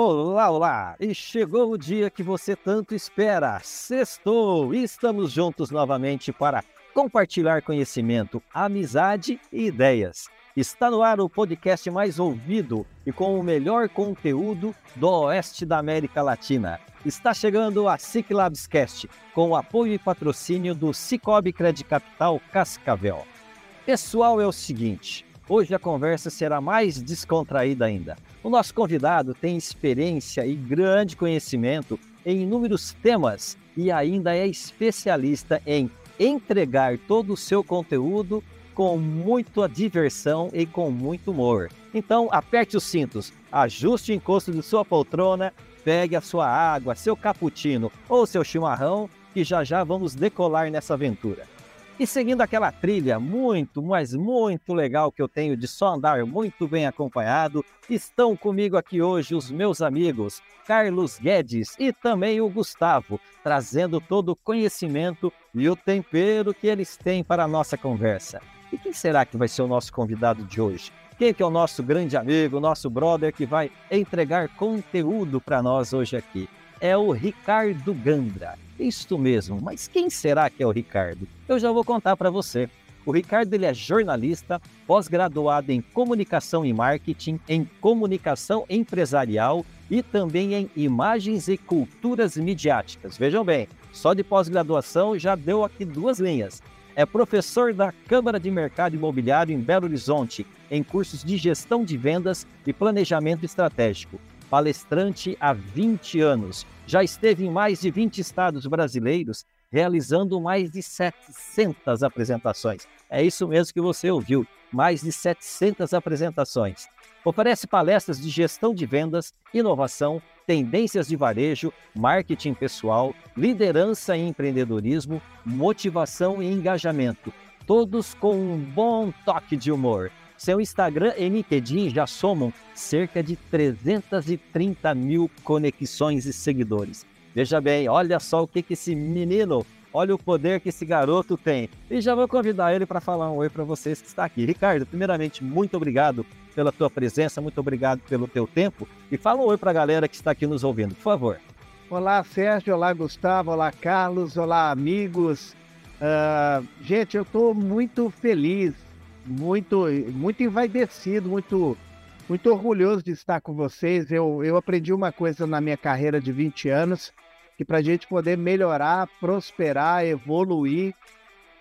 Olá, olá! E chegou o dia que você tanto espera. Sextou! Estamos juntos novamente para compartilhar conhecimento, amizade e ideias. Está no ar o podcast mais ouvido e com o melhor conteúdo do oeste da América Latina. Está chegando a SIC Labscast, com o apoio e patrocínio do Cicobi Credit Capital Cascavel. Pessoal, é o seguinte, hoje a conversa será mais descontraída ainda. O nosso convidado tem experiência e grande conhecimento em inúmeros temas e ainda é especialista em entregar todo o seu conteúdo com muita diversão e com muito humor. Então, aperte os cintos, ajuste o encosto de sua poltrona, pegue a sua água, seu cappuccino ou seu chimarrão, que já já vamos decolar nessa aventura. E seguindo aquela trilha muito, mas muito legal que eu tenho de só andar muito bem acompanhado, estão comigo aqui hoje os meus amigos Carlos Guedes e também o Gustavo, trazendo todo o conhecimento e o tempero que eles têm para a nossa conversa. E quem será que vai ser o nosso convidado de hoje? Quem que é o nosso grande amigo, nosso brother que vai entregar conteúdo para nós hoje aqui? É o Ricardo Gandra. Isto mesmo, mas quem será que é o Ricardo? Eu já vou contar para você. O Ricardo ele é jornalista, pós-graduado em comunicação e marketing, em comunicação empresarial e também em imagens e culturas midiáticas. Vejam bem, só de pós-graduação já deu aqui duas linhas. É professor da Câmara de Mercado Imobiliário em Belo Horizonte, em cursos de gestão de vendas e planejamento estratégico. Palestrante há 20 anos. Já esteve em mais de 20 estados brasileiros, realizando mais de 700 apresentações. É isso mesmo que você ouviu, mais de 700 apresentações. Oferece palestras de gestão de vendas, inovação, tendências de varejo, marketing pessoal, liderança e empreendedorismo, motivação e engajamento, todos com um bom toque de humor. Seu Instagram e LinkedIn já somam cerca de 330 mil conexões e seguidores. Veja bem, olha só o que, que esse menino, olha o poder que esse garoto tem. E já vou convidar ele para falar um oi para vocês que está aqui. Ricardo, primeiramente, muito obrigado pela tua presença, muito obrigado pelo teu tempo. E fala um oi para a galera que está aqui nos ouvindo, por favor. Olá, Sérgio. Olá, Gustavo. Olá, Carlos. Olá, amigos. Uh, gente, eu estou muito feliz, muito, muito envaidecido, muito, muito orgulhoso de estar com vocês. Eu, eu aprendi uma coisa na minha carreira de 20 anos, que para a gente poder melhorar, prosperar, evoluir,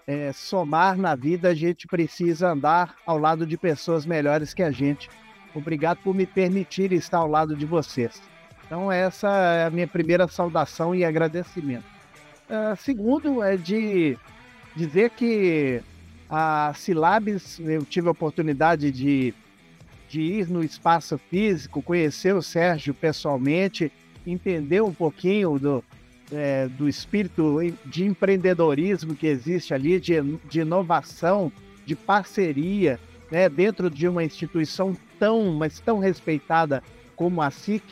é, somar na vida, a gente precisa andar ao lado de pessoas melhores que a gente. Obrigado por me permitir estar ao lado de vocês. Então, essa é a minha primeira saudação e agradecimento. Uh, segundo, é de dizer que a Silabs, eu tive a oportunidade de, de ir no espaço físico, conhecer o Sérgio pessoalmente, entender um pouquinho do, é, do espírito de empreendedorismo que existe ali, de, de inovação, de parceria, né, dentro de uma instituição tão, mas tão respeitada como a SIC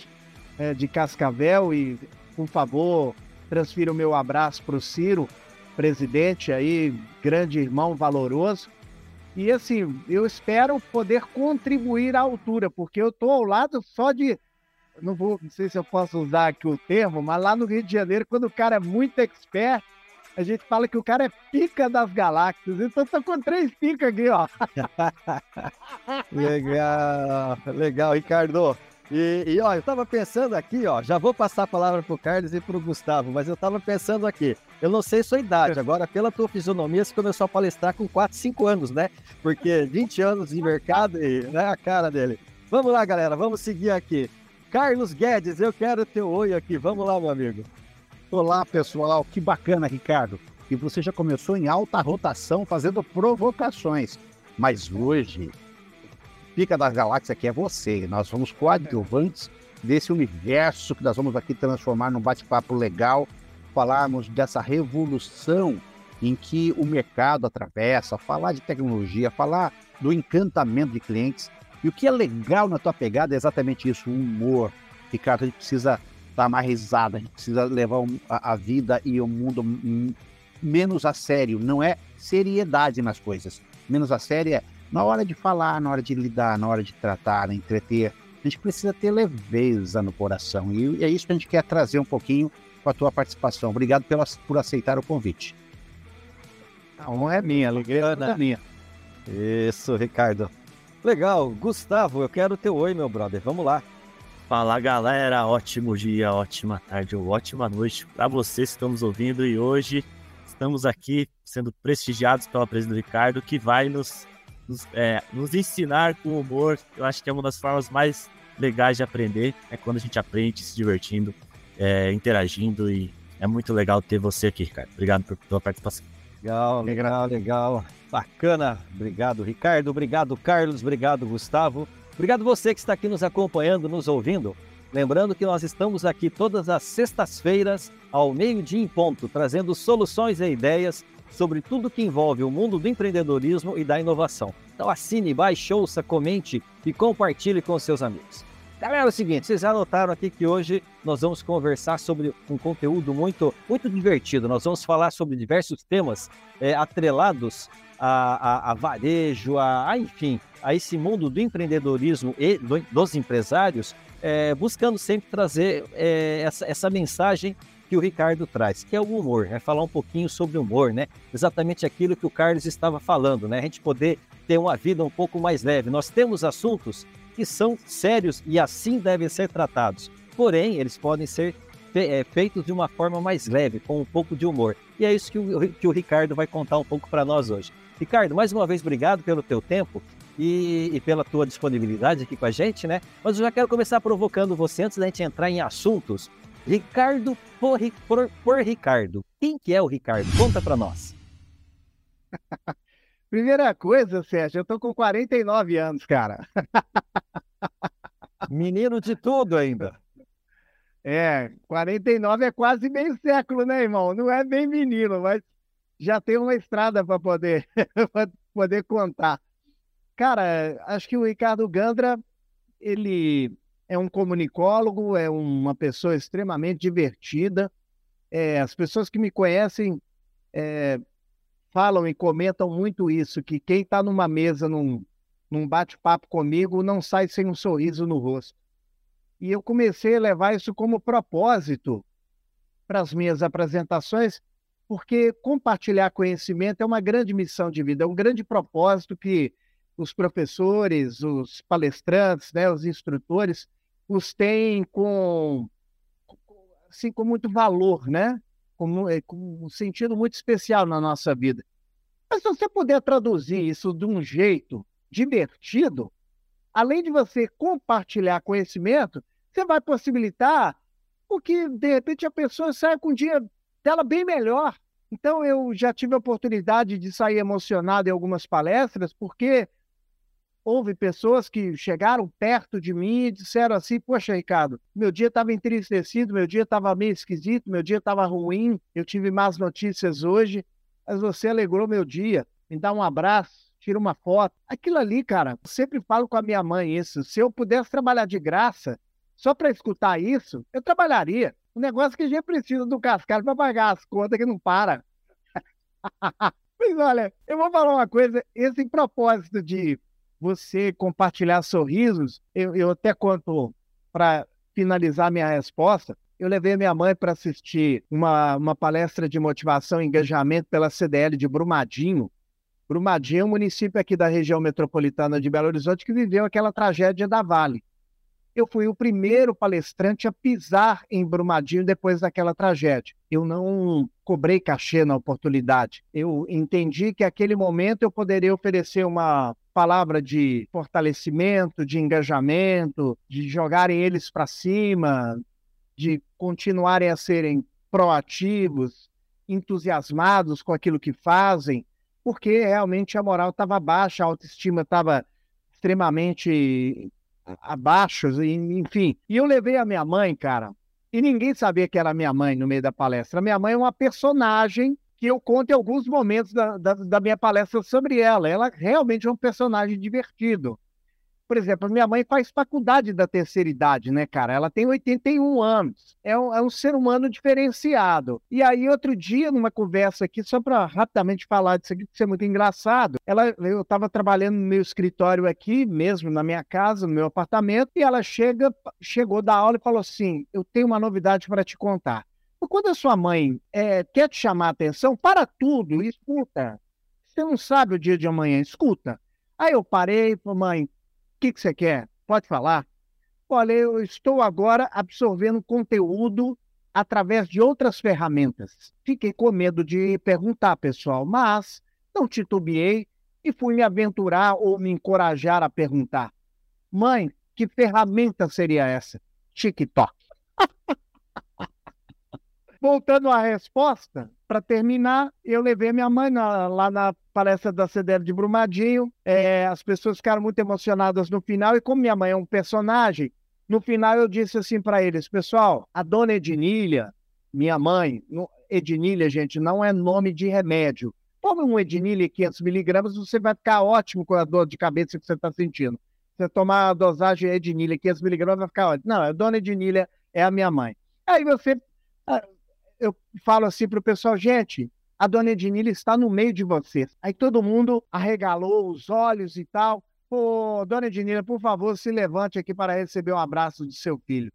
é, de Cascavel. E, por favor, transfira o meu abraço para o Ciro, presidente aí, grande irmão valoroso. E assim, eu espero poder contribuir à altura, porque eu estou ao lado só de não vou, não sei se eu posso usar aqui o termo, mas lá no Rio de Janeiro, quando o cara é muito expert, a gente fala que o cara é pica das galáxias. Então estou com três picas aqui, ó. legal, legal, Ricardo. E, e, ó, eu tava pensando aqui, ó, já vou passar a palavra pro Carlos e pro Gustavo, mas eu tava pensando aqui, eu não sei sua idade, agora pela tua fisionomia você começou a palestrar com 4, 5 anos, né? Porque 20 anos de mercado e né, a cara dele. Vamos lá, galera, vamos seguir aqui. Carlos Guedes, eu quero teu oi aqui. Vamos lá, meu amigo. Olá, pessoal. Que bacana, Ricardo. E você já começou em alta rotação fazendo provocações. Mas hoje, Pica das Galáxias aqui é você. Nós somos coadjuvantes desse universo que nós vamos aqui transformar num bate-papo legal falarmos dessa revolução em que o mercado atravessa, falar de tecnologia, falar do encantamento de clientes. E o que é legal na tua pegada é exatamente isso, o humor. Ricardo, a gente precisa dar mais risada, a gente precisa levar a vida e o mundo menos a sério. Não é seriedade nas coisas. Menos a sério é na hora de falar, na hora de lidar, na hora de tratar, entreter. A gente precisa ter leveza no coração. E é isso que a gente quer trazer um pouquinho com a tua participação. Obrigado pela, por aceitar o convite. A honra é minha, a alegria é minha. Isso, Ricardo. Legal. Gustavo, eu quero teu oi, meu brother. Vamos lá. Fala galera, ótimo dia, ótima tarde ou ótima noite para vocês que estamos ouvindo e hoje estamos aqui sendo prestigiados pela presença do Ricardo que vai nos, nos, é, nos ensinar com humor. Eu acho que é uma das formas mais legais de aprender, é quando a gente aprende se divertindo, é, interagindo e é muito legal ter você aqui, Ricardo. Obrigado por, pela participação. Legal, legal, legal. Bacana. Obrigado, Ricardo. Obrigado, Carlos. Obrigado, Gustavo. Obrigado você que está aqui nos acompanhando, nos ouvindo. Lembrando que nós estamos aqui todas as sextas-feiras, ao meio-dia em ponto, trazendo soluções e ideias sobre tudo que envolve o mundo do empreendedorismo e da inovação. Então assine, baixe, ouça, comente e compartilhe com seus amigos. Galera, é o seguinte, vocês já notaram aqui que hoje nós vamos conversar sobre um conteúdo muito, muito divertido. Nós vamos falar sobre diversos temas é, atrelados a, a, a varejo, a, a, enfim, a esse mundo do empreendedorismo e do, dos empresários, é, buscando sempre trazer é, essa, essa mensagem que o Ricardo traz, que é o humor, é falar um pouquinho sobre humor, né? Exatamente aquilo que o Carlos estava falando, né? A gente poder ter uma vida um pouco mais leve. Nós temos assuntos que são sérios e assim devem ser tratados. Porém, eles podem ser é, feitos de uma forma mais leve, com um pouco de humor. E é isso que o, que o Ricardo vai contar um pouco para nós hoje. Ricardo, mais uma vez, obrigado pelo teu tempo e, e, pela tua disponibilidade aqui com a gente, né? Mas eu já quero começar provocando você antes da gente entrar em assuntos. Ricardo por, por, por Ricardo. Quem que é o Ricardo? Conta para nós. Primeira coisa, Sérgio, eu tô com 49 anos, cara. Menino de tudo ainda. É, 49 é quase meio século, né, irmão? Não é bem menino, mas já tem uma estrada para poder, poder contar. Cara, acho que o Ricardo Gandra, ele é um comunicólogo, é uma pessoa extremamente divertida. É, as pessoas que me conhecem é, falam e comentam muito isso, que quem está numa mesa, num, num bate-papo comigo, não sai sem um sorriso no rosto. E eu comecei a levar isso como propósito para as minhas apresentações, porque compartilhar conhecimento é uma grande missão de vida, é um grande propósito que os professores, os palestrantes, né, os instrutores, os têm com, assim, com muito valor, né? com, é, com um sentido muito especial na nossa vida. Mas se você puder traduzir isso de um jeito divertido, além de você compartilhar conhecimento, você vai possibilitar o que, de repente, a pessoa saia com o dia dela bem melhor. Então, eu já tive a oportunidade de sair emocionado em algumas palestras, porque houve pessoas que chegaram perto de mim e disseram assim: Poxa, Ricardo, meu dia estava entristecido, meu dia estava meio esquisito, meu dia estava ruim, eu tive más notícias hoje, mas você alegrou meu dia, me dá um abraço, tira uma foto. Aquilo ali, cara, eu sempre falo com a minha mãe isso: se eu pudesse trabalhar de graça só para escutar isso, eu trabalharia. O negócio é que a gente precisa do cascalho para pagar as contas que não para. Mas olha, eu vou falar uma coisa: esse propósito de você compartilhar sorrisos, eu, eu até conto para finalizar minha resposta. Eu levei minha mãe para assistir uma, uma palestra de motivação e engajamento pela CDL de Brumadinho. Brumadinho é um município aqui da região metropolitana de Belo Horizonte que viveu aquela tragédia da Vale. Eu fui o primeiro palestrante a pisar em Brumadinho depois daquela tragédia. Eu não cobrei cachê na oportunidade. Eu entendi que aquele momento eu poderia oferecer uma palavra de fortalecimento, de engajamento, de jogarem eles para cima, de continuarem a serem proativos, entusiasmados com aquilo que fazem, porque realmente a moral estava baixa, a autoestima estava extremamente abaixo, enfim. E eu levei a minha mãe, cara, e ninguém sabia que era minha mãe no meio da palestra. Minha mãe é uma personagem que eu conto em alguns momentos da, da, da minha palestra sobre ela. Ela realmente é um personagem divertido. Por exemplo, minha mãe faz faculdade da terceira idade, né, cara? Ela tem 81 anos. É um, é um ser humano diferenciado. E aí, outro dia, numa conversa aqui, só para rapidamente falar disso aqui, que é muito engraçado, ela, eu estava trabalhando no meu escritório aqui, mesmo na minha casa, no meu apartamento, e ela chega, chegou da aula e falou assim: Eu tenho uma novidade para te contar. Quando a sua mãe é, quer te chamar a atenção, para tudo escuta. Você não sabe o dia de amanhã, escuta. Aí eu parei mãe, que, que você quer? Pode falar? Olha, eu estou agora absorvendo conteúdo através de outras ferramentas. Fiquei com medo de perguntar, pessoal, mas não titubeei e fui me aventurar ou me encorajar a perguntar. Mãe, que ferramenta seria essa? TikTok. Voltando à resposta, para terminar, eu levei minha mãe na, lá na palestra da CDL de Brumadinho. É, as pessoas ficaram muito emocionadas no final, e como minha mãe é um personagem, no final eu disse assim para eles: pessoal, a dona Ednilha, minha mãe, Ednilha, gente, não é nome de remédio. Tome um Ednilha 500 miligramas, você vai ficar ótimo com a dor de cabeça que você está sentindo. Você tomar a dosagem Ednilha 500 miligramas, vai ficar ótimo. Não, a dona Ednilha é a minha mãe. Aí você ah, eu falo assim para o pessoal, gente, a dona Ednila está no meio de vocês. Aí todo mundo arregalou os olhos e tal. Pô, dona Ednila, por favor, se levante aqui para receber um abraço de seu filho.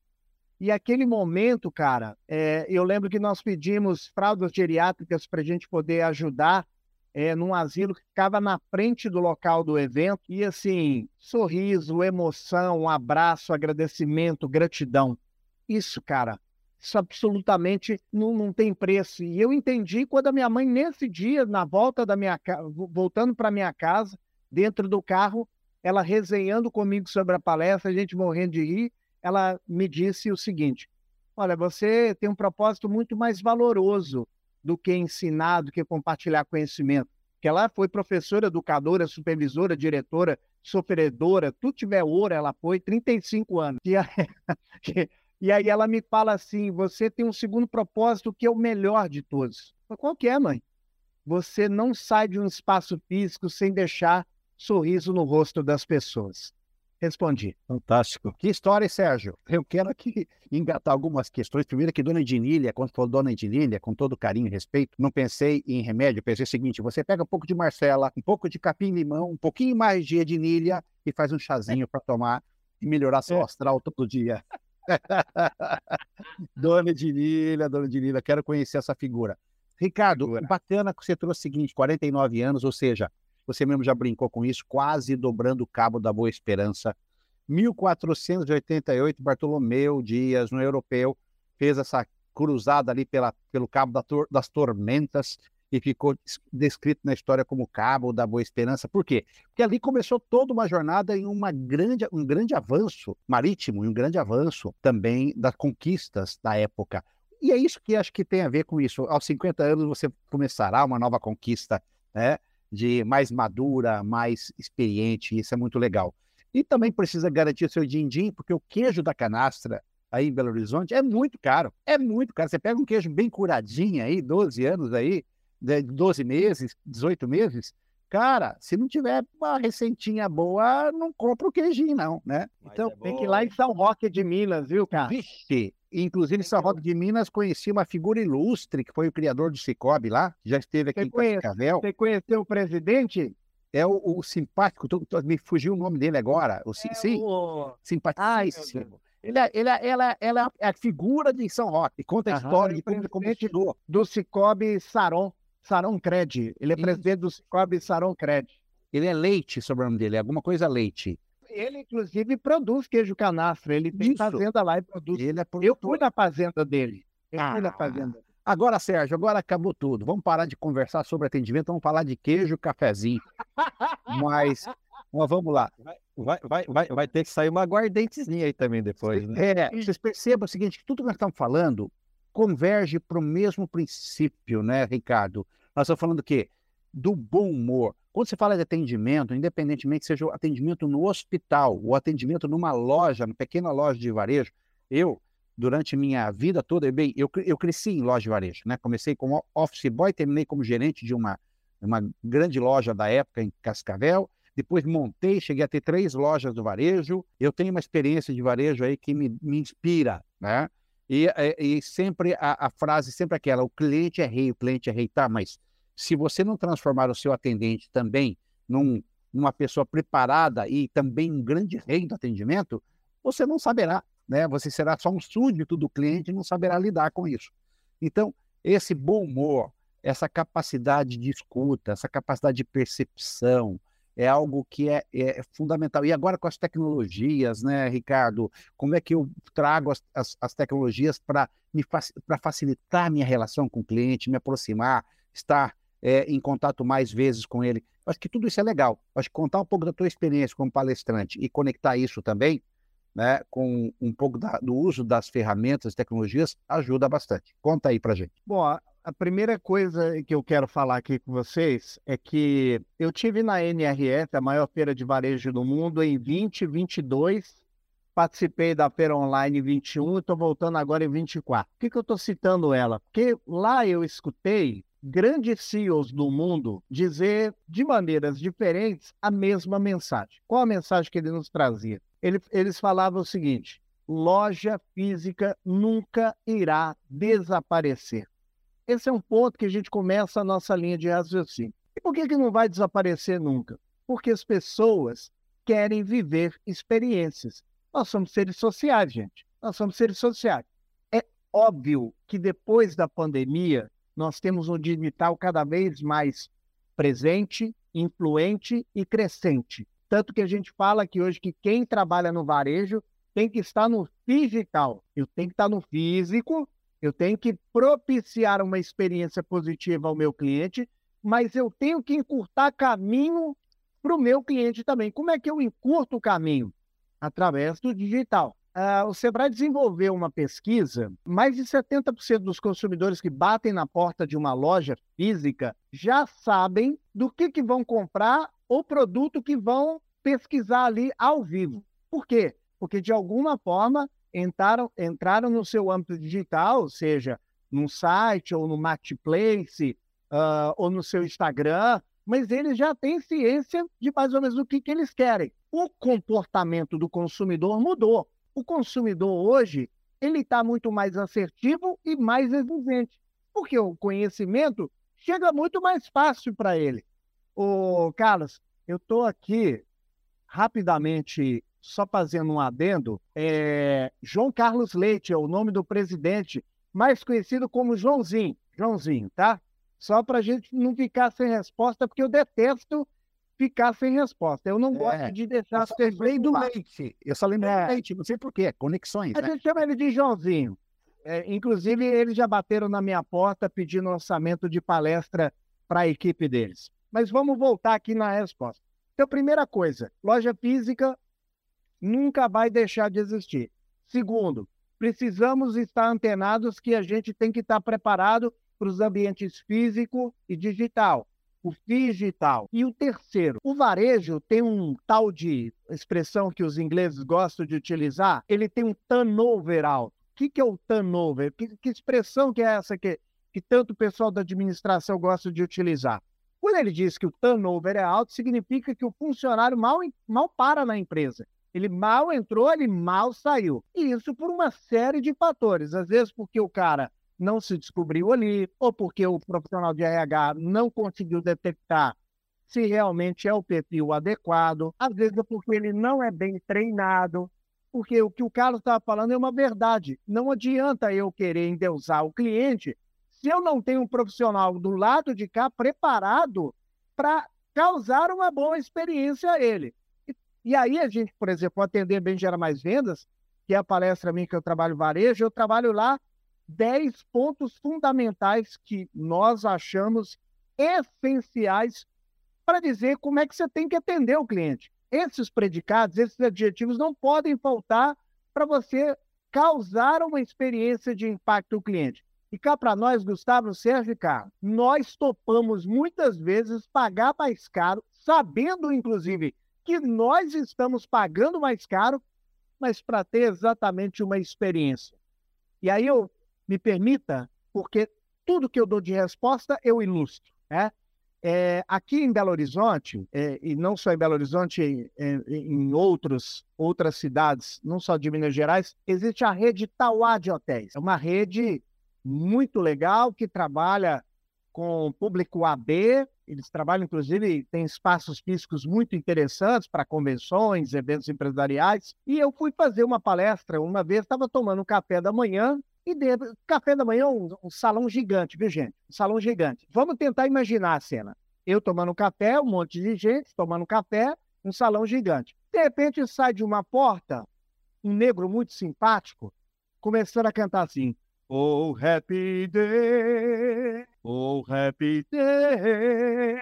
E aquele momento, cara, é, eu lembro que nós pedimos fraldas geriátricas para a gente poder ajudar é, num asilo que ficava na frente do local do evento. E assim, sorriso, emoção, abraço, agradecimento, gratidão. Isso, cara, isso absolutamente não, não tem preço. E eu entendi quando a minha mãe, nesse dia, na volta da minha voltando para minha casa, dentro do carro, ela resenhando comigo sobre a palestra, a gente morrendo de rir, ela me disse o seguinte: Olha, você tem um propósito muito mais valoroso do que ensinar, do que compartilhar conhecimento. Que ela foi professora, educadora, supervisora, diretora, sofredora, tudo tiver ouro, ela foi, 35 anos. E, E aí ela me fala assim: você tem um segundo propósito que é o melhor de todos. Qual que é, mãe? Você não sai de um espaço físico sem deixar sorriso no rosto das pessoas. Respondi. Fantástico. Que história, Sérgio. Eu quero aqui engatar algumas questões. Primeiro que Dona Ednilha, quando falou Dona Ednilha, com todo carinho e respeito, não pensei em remédio, pensei o seguinte, você pega um pouco de Marcela, um pouco de capim-limão, um pouquinho mais de Ednilha e faz um chazinho para tomar e melhorar seu é. astral todo dia. dona Ednilha, Dona Ednilha, quero conhecer essa figura. Ricardo, figura. bacana que você trouxe o seguinte, 49 anos, ou seja, você mesmo já brincou com isso, quase dobrando o cabo da Boa Esperança. 1488, Bartolomeu Dias, no Europeu, fez essa cruzada ali pela, pelo Cabo da tor das Tormentas, e ficou descrito na história como Cabo da Boa Esperança. Por quê? Porque ali começou toda uma jornada em uma grande, um grande avanço marítimo e um grande avanço também das conquistas da época. E é isso que acho que tem a ver com isso. Aos 50 anos você começará uma nova conquista, né? De mais madura, mais experiente, isso é muito legal. E também precisa garantir o seu din-din, porque o queijo da canastra aí em Belo Horizonte é muito caro. É muito caro. Você pega um queijo bem curadinho aí, 12 anos aí, 12 meses, 18 meses, cara, se não tiver uma receitinha boa, não compra o queijinho, não, né? Mas então, é tem que ir lá em São Roque de Minas, viu, cara? Vixe! Inclusive, em São Roque de Minas, conheci uma figura ilustre, que foi o criador do Cicobi lá, já esteve aqui você em conhece, Cascavel. Você conheceu o presidente? É o, o simpático, tô, tô, me fugiu o nome dele agora. O, é sim, o... simpaticíssimo. Ele é, ele, é, ela, ela é a figura de São Roque. Conta a Aham, história de como ele começou. Do Cicobi Saron. Saron Cred. Ele é presidente do Cicobi Saron Cred. Ele é leite, sobre o nome dele, é alguma coisa leite. Ele, inclusive, produz queijo canastra. Ele tem Isso. fazenda lá e produz. Ele é Eu fui na fazenda dele. Eu ah. fui na ah. fazenda. Agora, Sérgio, agora acabou tudo. Vamos parar de conversar sobre atendimento, vamos falar de queijo, cafezinho. mas, mas vamos lá. Vai, vai, vai, vai ter que sair uma aguardentezinha aí também depois, né? É, vocês percebam o seguinte, que tudo que nós estamos falando converge para o mesmo princípio, né, Ricardo? Nós estamos falando do quê? Do bom humor. Quando você fala de atendimento, independentemente seja o atendimento no hospital, o atendimento numa loja, numa pequena loja de varejo, eu durante minha vida toda, bem, eu, eu cresci em loja de varejo, né? Comecei como office boy, terminei como gerente de uma, uma grande loja da época em Cascavel. Depois montei, cheguei a ter três lojas do varejo. Eu tenho uma experiência de varejo aí que me, me inspira, né? E, e, e sempre a, a, frase sempre aquela: o cliente é rei, o cliente é rei, tá? Mas se você não transformar o seu atendente também num, numa pessoa preparada e também um grande rei do atendimento, você não saberá né? Você será só um súdito do cliente e não saberá lidar com isso. Então, esse bom humor, essa capacidade de escuta, essa capacidade de percepção, é algo que é, é, fundamental. E agora com as tecnologias, né, Ricardo? Como é que eu trago as, as, as tecnologias para facilitar a minha relação com o cliente, me aproximar, estar é, em contato mais vezes com ele? Acho que tudo isso é legal. Acho que contar um pouco da tua experiência como palestrante e conectar isso também né, com um pouco da, do uso das ferramentas, tecnologias, ajuda bastante. Conta aí para gente. Bom, a, primeira coisa que eu quero falar aqui com vocês é que eu tive na NRF, a maior feira de varejo do mundo, em 2022. Participei da feira online em 21 e estou voltando agora em 24. Por que, que eu estou citando ela? Porque lá eu escutei grandes CEOs do mundo dizer de maneiras diferentes a mesma mensagem. Qual a mensagem que ele nos trazia? Ele, eles falavam o seguinte: loja física nunca irá desaparecer. Esse é um ponto que a gente começa a nossa linha de raciocínio. E por que, que não vai desaparecer nunca? Porque as pessoas querem viver experiências. Nós somos seres sociais, gente. Nós somos seres sociais. É óbvio que depois da pandemia, nós temos um digital cada vez mais presente, influente e crescente. Tanto que a gente fala que hoje que quem trabalha no varejo tem que estar no digital. Eu tenho que estar no físico, eu tenho que propiciar uma experiência positiva ao meu cliente, mas eu tenho que encurtar caminho para o meu cliente também. Como é que eu encurto o caminho? Através do digital. Uh, o Sebrae desenvolveu uma pesquisa, mais de 70% dos consumidores que batem na porta de uma loja física já sabem do que, que vão comprar o produto que vão pesquisar ali ao vivo. Por quê? Porque, de alguma forma, entraram, entraram no seu âmbito digital, seja num site ou no marketplace, uh, ou no seu Instagram, mas eles já têm ciência de mais ou menos o que, que eles querem. O comportamento do consumidor mudou. O consumidor hoje ele está muito mais assertivo e mais exigente, porque o conhecimento chega muito mais fácil para ele. Ô, Carlos, eu estou aqui rapidamente só fazendo um adendo. É, João Carlos Leite é o nome do presidente, mais conhecido como Joãozinho. Joãozinho, tá? Só para a gente não ficar sem resposta, porque eu detesto ficar sem resposta. Eu não é, gosto de deixar ser lei do leite. Eu só lembro é. do leite, não sei porquê, conexões. A né? gente chama ele de Joãozinho. É, inclusive, eles já bateram na minha porta pedindo orçamento de palestra para a equipe deles. Mas vamos voltar aqui na resposta. Então, primeira coisa, loja física nunca vai deixar de existir. Segundo, precisamos estar antenados que a gente tem que estar preparado para os ambientes físico e digital, o digital. E o terceiro, o varejo tem um tal de expressão que os ingleses gostam de utilizar, ele tem um turnover alto. O que, que é o turnover? Que, que expressão que é essa que, que tanto o pessoal da administração gosta de utilizar? Quando ele diz que o turnover é alto, significa que o funcionário mal, mal para na empresa. Ele mal entrou, ele mal saiu. E isso por uma série de fatores. Às vezes porque o cara não se descobriu ali, ou porque o profissional de RH não conseguiu detectar se realmente é o perfil adequado. Às vezes é porque ele não é bem treinado. Porque o que o Carlos estava falando é uma verdade. Não adianta eu querer endeusar o cliente se eu não tenho um profissional do lado de cá preparado para causar uma boa experiência a ele. E, aí a gente, por exemplo, atender bem gera mais vendas, que é a palestra minha que eu trabalho varejo, eu trabalho lá 10 pontos fundamentais que nós achamos essenciais para dizer como é que você tem que atender o cliente. Esses predicados, esses adjetivos não podem faltar para você causar uma experiência de impacto ao cliente. E cá para nós, Gustavo, Sérgio e Carlos, nós topamos muitas vezes pagar mais caro, sabendo, inclusive, que nós estamos pagando mais caro, mas para ter exatamente uma experiência. E aí eu me permita, porque tudo que eu dou de resposta eu ilustro, né? É, aqui em Belo Horizonte, é, e não só em Belo Horizonte, é, em outros, outras cidades, não só de Minas Gerais, existe a rede Tauá de hotéis. É uma rede muito legal que trabalha com público AB. Eles trabalham, inclusive, tem espaços físicos muito interessantes para convenções, eventos empresariais. E eu fui fazer uma palestra uma vez, estava tomando um café da manhã e dentro, café da manhã, um, um, salão gigante, viu, gente? Um salão gigante. Vamos tentar imaginar a cena. Eu tomando café, um monte de gente tomando café, um salão gigante. De repente sai de uma porta um negro muito simpático, começando a cantar assim: Oh, happy day, oh, happy day,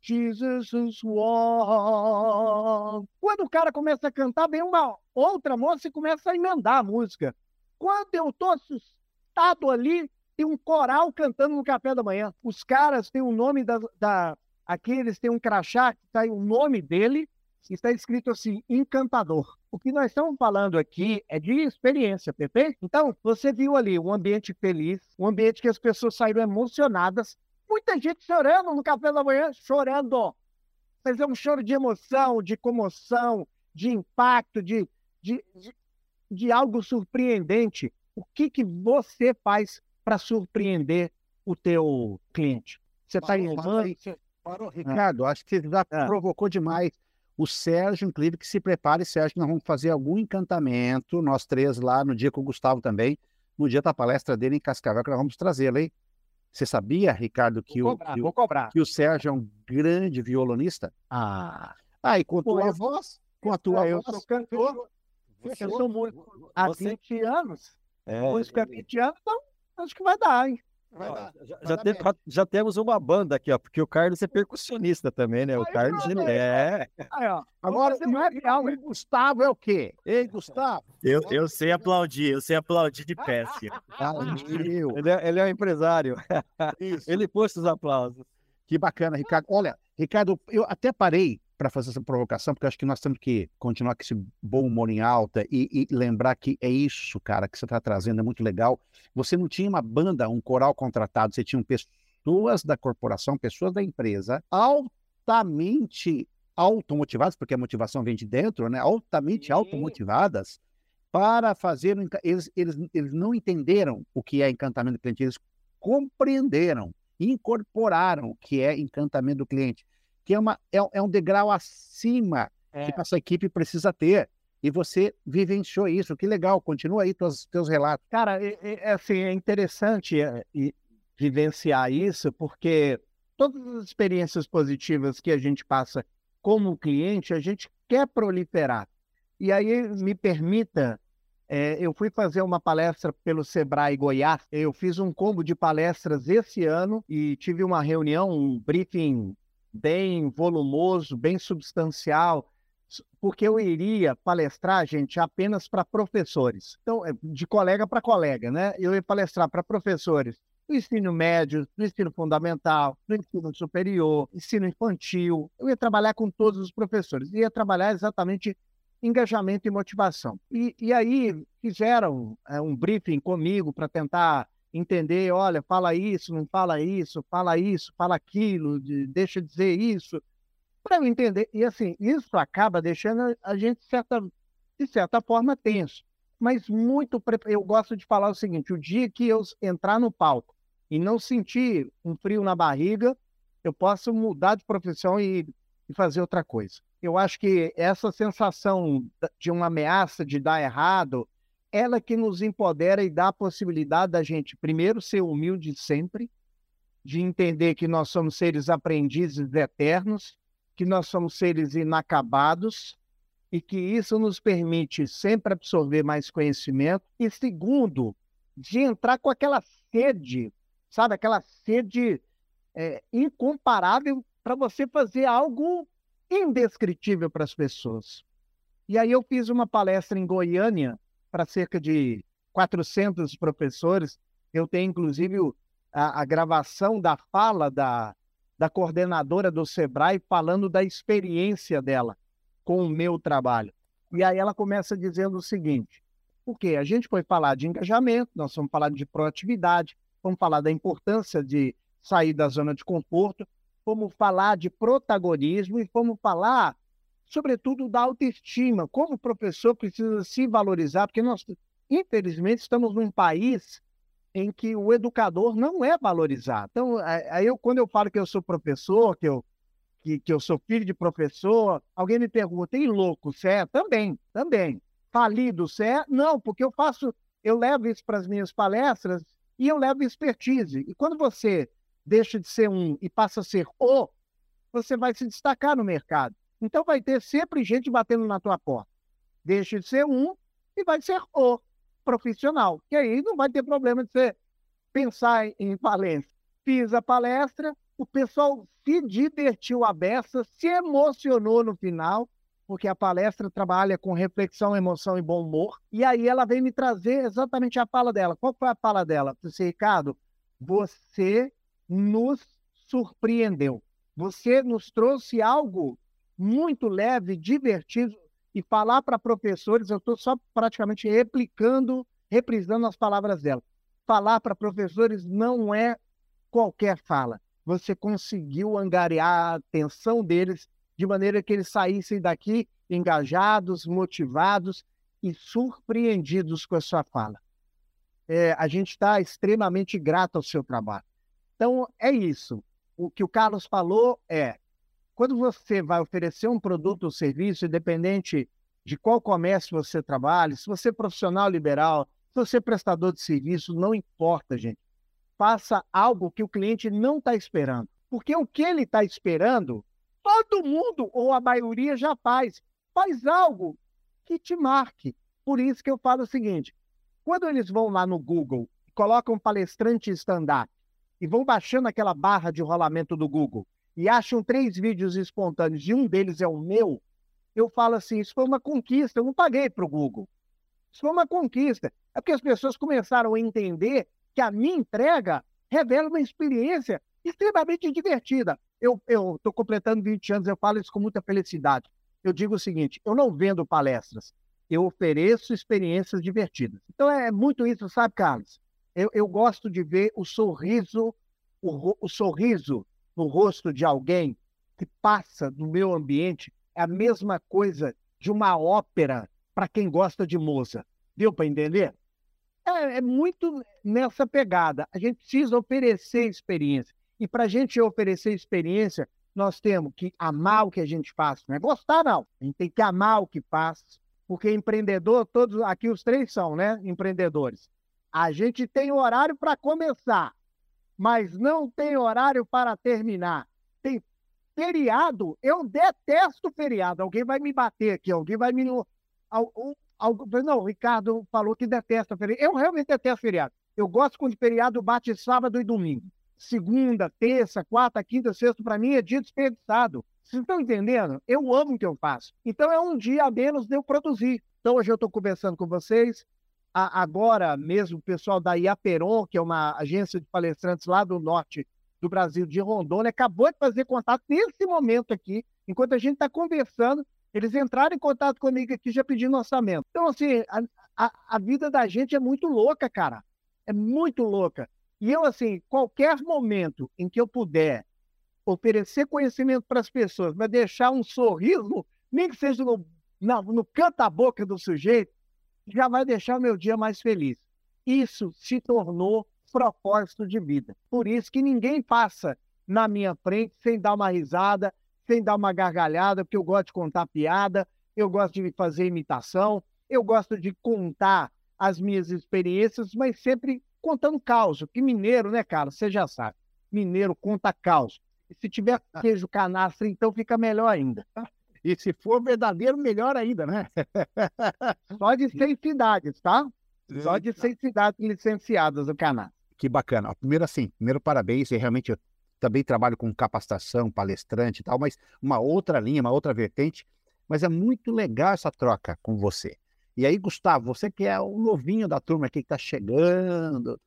Jesus is born. Quando o cara começa a cantar, vem uma outra moça e começa a emendar a música. Quando eu estou assustado ali, tem um coral cantando no café da manhã. Os caras têm o nome da, da. Aqui eles têm um crachá que aí o nome dele, e está escrito assim: encantador. O que nós estamos falando aqui é de experiência, perfeito? Então, você viu ali um ambiente feliz, um ambiente que as pessoas saíram emocionadas, muita gente chorando no café da manhã, chorando. Mas é um choro de emoção, de comoção, de impacto, de, de, de de algo surpreendente. O que, que você faz para surpreender o teu cliente? Você está inovando? Parou, Ricardo, acho que você já ah. provocou demais. O Sérgio, inclusive, que se prepare, Sérgio, nós vamos fazer algum encantamento, nós três lá, no dia com o Gustavo também, no dia da palestra dele em Cascavel, que nós vamos trazê-lo, hein? Você sabia, Ricardo, que, vou o, cobrar, que, vou cobrar. que o Sérgio é um grande violonista? Ah, ah e com a tua voz, com a tua é, voz, eu sou cantor, você, eu sou muito. Há você... 20 anos. É, que é 20 anos, então acho que vai dar, hein? Vai ó, dar, já, já, tem, já, temos uma banda aqui, ó, porque o Carlos é percussionista também, né? O Aí, Carlos é. Aí, ó. Agora não é real, o Gustavo é o quê? Ei, Gustavo? Eu, eu sei aplaudir, eu sei aplaudir de pé, assim. Ah, ele, é, ele é um empresário. Isso. Ele pôs os aplausos. Que bacana, Ricardo. Olha, Ricardo, eu até parei para fazer essa provocação, porque acho que nós temos que continuar com esse bom humor em alta e, e lembrar que é isso, cara, que você está trazendo, é muito legal. Você não tinha uma banda, um coral contratado, você tinha pessoas da corporação, pessoas da empresa, altamente automotivadas, porque a motivação vem de dentro, né? Altamente Sim. automotivadas para fazer. Eles, eles, eles não entenderam o que é encantamento do cliente, eles compreenderam, incorporaram o que é encantamento do cliente que é, uma, é, é um degrau acima é. que essa equipe precisa ter. E você vivenciou isso. Que legal. Continua aí teus, teus relatos. Cara, é, é, assim, é interessante é, vivenciar isso, porque todas as experiências positivas que a gente passa como cliente, a gente quer proliferar. E aí, me permita, é, eu fui fazer uma palestra pelo Sebrae Goiás. Eu fiz um combo de palestras esse ano e tive uma reunião, um briefing bem volumoso, bem substancial, porque eu iria palestrar, gente, apenas para professores. Então, é, de colega para colega, né? Eu ia palestrar para professores do ensino médio, do ensino fundamental, do ensino superior, ensino infantil. Eu ia trabalhar com todos os professores. Ia trabalhar exatamente engajamento e motivação. E, e aí fizeram é, um briefing comigo para tentar entender, olha, fala isso, não fala isso, fala isso, fala aquilo, de, deixa de dizer isso, para eu entender. E assim, isso acaba deixando a gente certa, de certa forma tenso. Mas muito, eu gosto de falar o seguinte: o dia que eu entrar no palco e não sentir um frio na barriga, eu posso mudar de profissão e, e fazer outra coisa. Eu acho que essa sensação de uma ameaça de dar errado, ela que nos empodera e dá a possibilidade da gente, primeiro, ser humilde sempre, de entender que nós somos seres aprendizes eternos, que nós somos seres inacabados e que isso nos permite sempre absorver mais conhecimento. E segundo, de entrar com aquela sede, sabe, aquela sede é, incomparável para você fazer algo indescritível para as pessoas. E aí eu fiz uma palestra em Goiânia para cerca de 400 professores. Eu tenho, inclusive, a, a gravação da fala da, da coordenadora do SEBRAE falando da experiência dela com o meu trabalho. E aí ela começa dizendo o seguinte: Porque a gente foi falar de engajamento, nós vamos falar de proatividade, vamos falar da importância de sair da zona de conforto, vamos falar de protagonismo e vamos falar, sobretudo, da autoestima, como o professor precisa se valorizar, porque nós, infelizmente, estamos num país em que o educador não é valorizado. Então, aí eu, quando eu falo que eu sou professor, que eu, que, que eu sou filho de professor, alguém me pergunta, e louco, você é? Também, também. Falido, você é? Não, porque eu faço, eu levo isso para as minhas palestras e eu levo expertise. E quando você deixa de ser um e passa a ser o, você vai se destacar no mercado. Então vai ter sempre gente batendo na tua porta. Deixa de ser um e vai ser o profissional. Que aí não vai ter problema de você pensar em falência. Fiz a palestra, o pessoal se divertiu a beça, se emocionou no final, porque a palestra trabalha com reflexão, emoção e bom humor. E aí ela veio me trazer exatamente a fala dela. Qual foi a fala dela? Disse, Ricardo, você nos surpreendeu. Você nos trouxe algo muito leve, divertido, e falar para professores, eu estou só praticamente replicando, reprisando as palavras dela. Falar para professores não é qualquer fala. Você conseguiu angariar a atenção deles de maneira que eles saíssem daqui engajados, motivados e surpreendidos com a sua fala. É, a gente está extremamente grato ao seu trabalho. Então, é isso. O que o Carlos falou é: quando você vai oferecer um produto ou serviço, independente de qual comércio você trabalha, se você é profissional liberal, se você é prestador de serviço, não importa, gente. Faça algo que o cliente não está esperando. Porque o que ele está esperando, todo mundo, ou a maioria, já faz. Faz algo que te marque. Por isso que eu falo o seguinte: quando eles vão lá no Google, colocam palestrante stand-up e vão baixando aquela barra de rolamento do Google e acham três vídeos espontâneos e um deles é o meu, eu falo assim: isso foi uma conquista, eu não paguei para o Google. Isso foi uma conquista. É porque as pessoas começaram a entender que a minha entrega revela uma experiência extremamente divertida. Eu estou completando 20 anos, eu falo isso com muita felicidade. Eu digo o seguinte: eu não vendo palestras, eu ofereço experiências divertidas. Então é muito isso, sabe, Carlos? Eu, eu gosto de ver o sorriso, o, o sorriso no rosto de alguém que passa no meu ambiente é a mesma coisa de uma ópera para quem gosta de Mozart. Deu para entender? É, é, muito nessa pegada. A gente precisa oferecer experiência. E para a gente oferecer experiência, nós temos que amar o que a gente faz. Não é gostar, não. A gente tem que amar o que faz. Porque empreendedor, todos aqui os três são, né? Empreendedores. A gente tem horário para começar mas não tem horário para terminar. Tem feriado, eu detesto feriado. Alguém vai me bater aqui, alguém vai me. Não, o Ricardo falou que detesta feriado. Eu realmente detesto feriado. Eu gosto quando feriado bate sábado e domingo. Segunda, terça, quarta, quinta, sexta, para mim é dia desperdiçado. Vocês estão entendendo? Eu amo o que eu faço. Então é um dia a menos de eu produzir. Então hoje eu estou conversando com vocês, a, agora mesmo o pessoal da Iaperon, que é uma agência de palestrantes lá do norte do Brasil, de Rondônia, acabou de fazer contato nesse momento aqui, enquanto a gente está conversando, eles entraram em contato comigo aqui já pedindo orçamento. Então, assim, a, a, a vida da gente é muito louca, cara. É muito louca. E eu, assim, qualquer momento em que eu puder oferecer conhecimento para as pessoas, mas deixar um sorriso, nem que seja no, no, no canto-boca do sujeito, já vai deixar meu dia mais feliz. Isso se tornou propósito de vida. Por isso que ninguém passa na minha frente sem dar uma risada, sem dar uma gargalhada, porque eu gosto de contar piada, eu gosto de fazer imitação, eu gosto de contar as minhas experiências, mas sempre contando caos. Que mineiro, né, cara? Você já sabe. Mineiro conta caos. Se tiver queijo canastra, então fica melhor ainda. E se for verdadeiro, melhor ainda, né? Só de seis cidades, tá? Só de seis cidades licenciadas o canal. Que bacana. Primeiro, assim, primeiro parabéns. E realmente eu também trabalho com capacitação, palestrante e tal, mas uma outra linha, uma outra vertente. Mas é muito legal essa troca com você. E aí, Gustavo, você que é o novinho da turma aqui que está chegando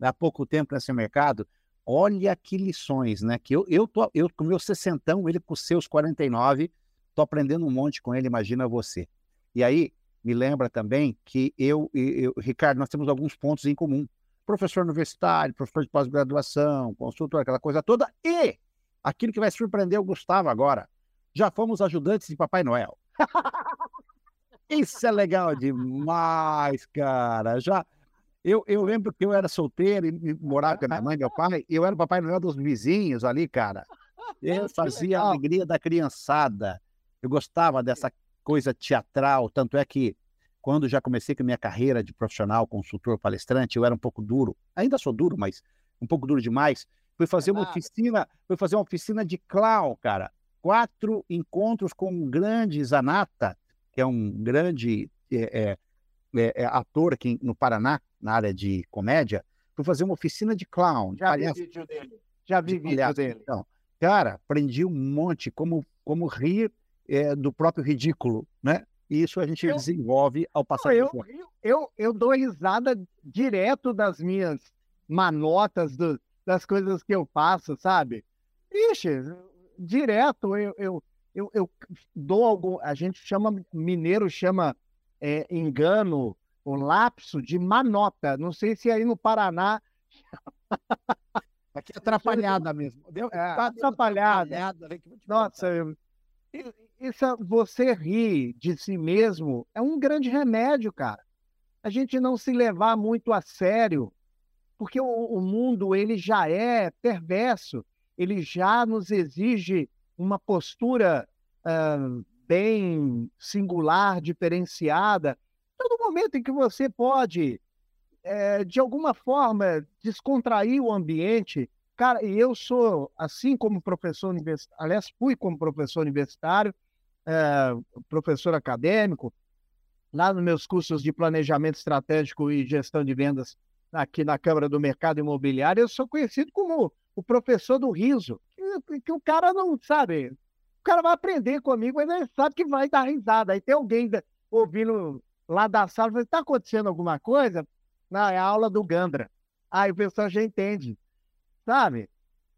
há pouco tempo nesse mercado, olha que lições, né? Que eu, eu, tô, eu com meu sessentão, ele com seus 49, Estou aprendendo um monte com ele, imagina você. E aí, me lembra também que eu e Ricardo, nós temos alguns pontos em comum. Professor universitário, professor de pós-graduação, consultor, aquela coisa toda. E aquilo que vai surpreender o Gustavo agora. Já fomos ajudantes de Papai Noel. Isso é legal demais, cara. Já eu, eu lembro que eu era solteiro e morava com a minha mãe e meu pai, e eu era o Papai Noel dos vizinhos ali, cara. Eu fazia a alegria da criançada. Eu gostava dessa coisa teatral, tanto é que quando já comecei com a minha carreira de profissional, consultor, palestrante, eu era um pouco duro. Ainda sou duro, mas um pouco duro demais. Fui fazer uma oficina, fui fazer uma oficina de clown, cara. Quatro encontros com um grande Zanata, que é um grande é, é, é, ator aqui no Paraná, na área de comédia. Fui fazer uma oficina de clown. Já vi vídeo dele. Já vi vídeo dele. Então, cara, aprendi um monte como, como rir é, do próprio ridículo, né? E isso a gente eu, desenvolve ao passar eu, eu, eu, eu dou risada direto das minhas manotas, do, das coisas que eu faço, sabe? Ixi, direto eu, eu, eu, eu dou algum. A gente chama, mineiro chama é, engano, o lapso de manota. Não sei se aí no Paraná. Aqui é atrapalhada mesmo. Deu, é, tá atrapalhada. atrapalhada Nossa, eu, isso, você rir de si mesmo é um grande remédio, cara. A gente não se levar muito a sério, porque o, o mundo ele já é perverso, ele já nos exige uma postura uh, bem singular, diferenciada. Todo momento em que você pode, é, de alguma forma, descontrair o ambiente, Cara, eu sou, assim como professor universitário, aliás, fui como professor universitário, é, professor acadêmico, lá nos meus cursos de planejamento estratégico e gestão de vendas aqui na Câmara do Mercado Imobiliário, eu sou conhecido como o professor do riso, que, que o cara não sabe, o cara vai aprender comigo, mas ele sabe que vai dar risada. Aí tem alguém ouvindo lá da sala, está acontecendo alguma coisa? Não, é a aula do Gandra. Aí o pessoal já entende, sabe?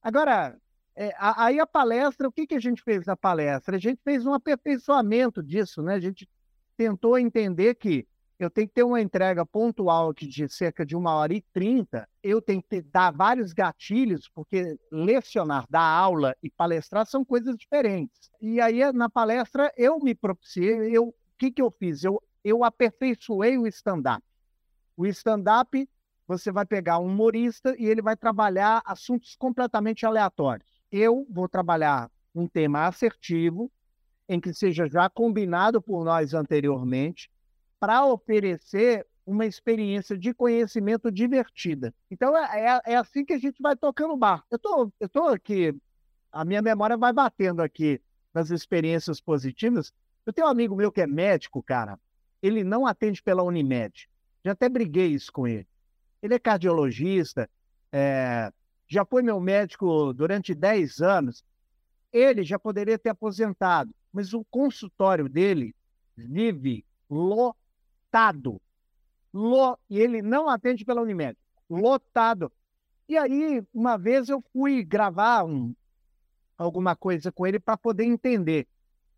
Agora, é, aí a palestra, o que, que a gente fez na palestra? A gente fez um aperfeiçoamento disso, né? A gente tentou entender que eu tenho que ter uma entrega pontual de cerca de uma hora e trinta, eu tenho que ter, dar vários gatilhos, porque lecionar, dar aula e palestrar são coisas diferentes. E aí, na palestra, eu me propiciei, eu, o que, que eu fiz? Eu, eu aperfeiçoei o stand-up. O stand-up, você vai pegar um humorista e ele vai trabalhar assuntos completamente aleatórios eu vou trabalhar um tema assertivo, em que seja já combinado por nós anteriormente, para oferecer uma experiência de conhecimento divertida. Então, é, é, é assim que a gente vai tocando o bar. Eu tô, tô aqui, a minha memória vai batendo aqui nas experiências positivas. Eu tenho um amigo meu que é médico, cara, ele não atende pela Unimed. Já até briguei isso com ele. Ele é cardiologista, é, já foi meu médico durante 10 anos, ele já poderia ter aposentado, mas o consultório dele vive lotado. Lo... E ele não atende pela Unimed. Lotado. E aí, uma vez eu fui gravar um, alguma coisa com ele para poder entender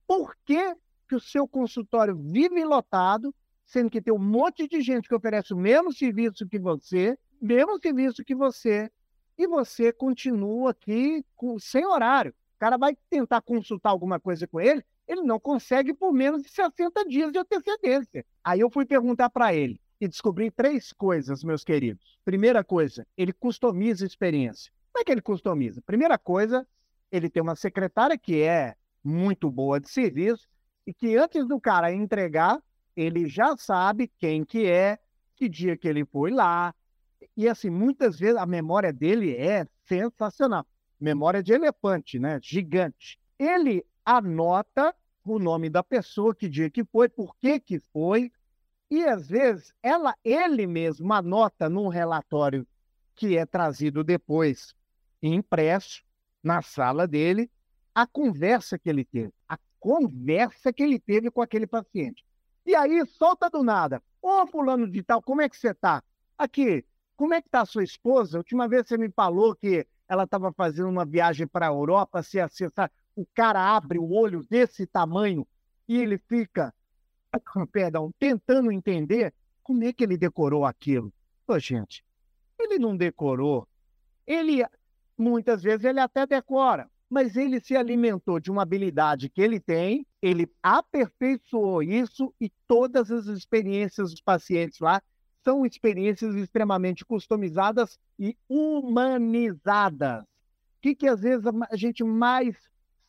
por que, que o seu consultório vive lotado, sendo que tem um monte de gente que oferece o mesmo serviço que você, mesmo serviço que você, e você continua aqui com, sem horário. O cara vai tentar consultar alguma coisa com ele, ele não consegue por menos de 60 dias de antecedência. Aí eu fui perguntar para ele e descobri três coisas, meus queridos. Primeira coisa, ele customiza a experiência. Como é que ele customiza? Primeira coisa, ele tem uma secretária que é muito boa de serviço e que antes do cara entregar, ele já sabe quem que é, que dia que ele foi lá, e assim, muitas vezes a memória dele é sensacional. Memória de elefante, né? Gigante. Ele anota o nome da pessoa, que dia que foi, por que que foi, e às vezes ela, ele mesmo anota num relatório que é trazido depois impresso na sala dele a conversa que ele teve, a conversa que ele teve com aquele paciente. E aí solta do nada, ô fulano de tal, como é que você está? Aqui, como é que está a sua esposa? A última vez você me falou que ela estava fazendo uma viagem para a Europa, se acessar, o cara abre o olho desse tamanho e ele fica, perdão, tentando entender como é que ele decorou aquilo. Pô, gente, ele não decorou. Ele, muitas vezes, ele até decora, mas ele se alimentou de uma habilidade que ele tem, ele aperfeiçoou isso e todas as experiências dos pacientes lá são experiências extremamente customizadas e humanizadas. O que, que às vezes a gente mais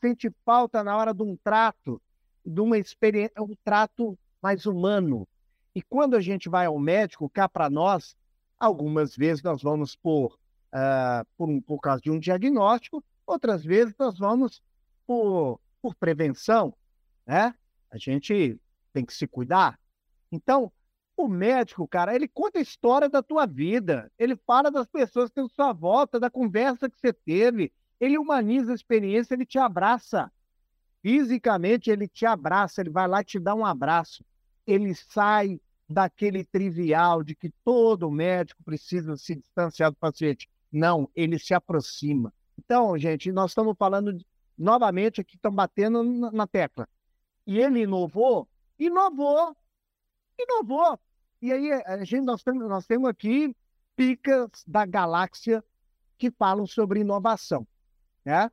sente falta na hora de um trato, de uma experiência, um trato mais humano. E quando a gente vai ao médico, cá para nós, algumas vezes nós vamos por, uh, por, um, por causa de um diagnóstico, outras vezes nós vamos por, por prevenção, né? A gente tem que se cuidar. Então, o médico, cara, ele conta a história da tua vida, ele fala das pessoas que estão à sua volta, da conversa que você teve, ele humaniza a experiência, ele te abraça. Fisicamente, ele te abraça, ele vai lá te dar um abraço. Ele sai daquele trivial de que todo médico precisa se distanciar do paciente. Não, ele se aproxima. Então, gente, nós estamos falando de, novamente aqui, estamos batendo na, na tecla. E ele inovou, inovou, inovou. E aí, a gente, nós, temos, nós temos aqui picas da galáxia que falam sobre inovação. Né?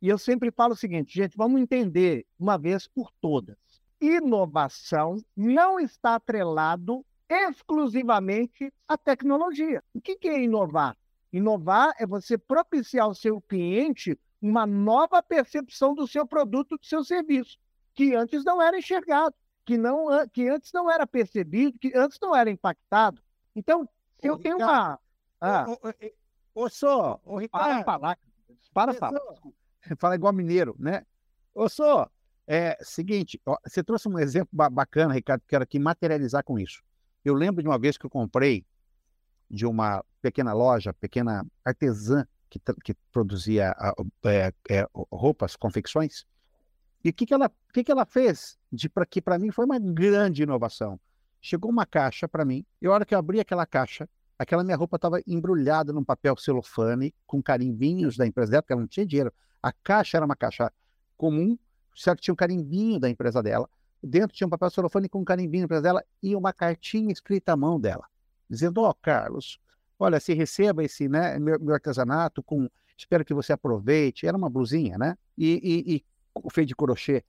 E eu sempre falo o seguinte, gente, vamos entender uma vez por todas. Inovação não está atrelado exclusivamente à tecnologia. O que é inovar? Inovar é você propiciar ao seu cliente uma nova percepção do seu produto, do seu serviço, que antes não era enxergado, que, não, que antes não era percebido, que antes não era impactado. Então, eu tenho uma. Ah. Ô, ô, só, ô, Ricardo. Para falar, para falar. Fala igual mineiro, né? Ô, só, é seguinte, ó, você trouxe um exemplo bacana, Ricardo, quero aqui materializar com isso. Eu lembro de uma vez que eu comprei de uma pequena loja, pequena artesã que, que produzia é, é, roupas, confecções. E o que, que, ela, que, que ela fez? De, pra, que para mim foi uma grande inovação. Chegou uma caixa para mim, e a hora que eu abri aquela caixa, aquela minha roupa estava embrulhada num papel celofane, com carimbinhos da empresa dela, porque ela não tinha dinheiro. A caixa era uma caixa comum, só que tinha um carimbinho da empresa dela. Dentro tinha um papel celofane com um carimbinho da empresa dela e uma cartinha escrita à mão dela, dizendo: Ó, oh, Carlos, olha, se receba esse né, meu, meu, artesanato, com espero que você aproveite. Era uma blusinha, né? E, e, e feito de crochê.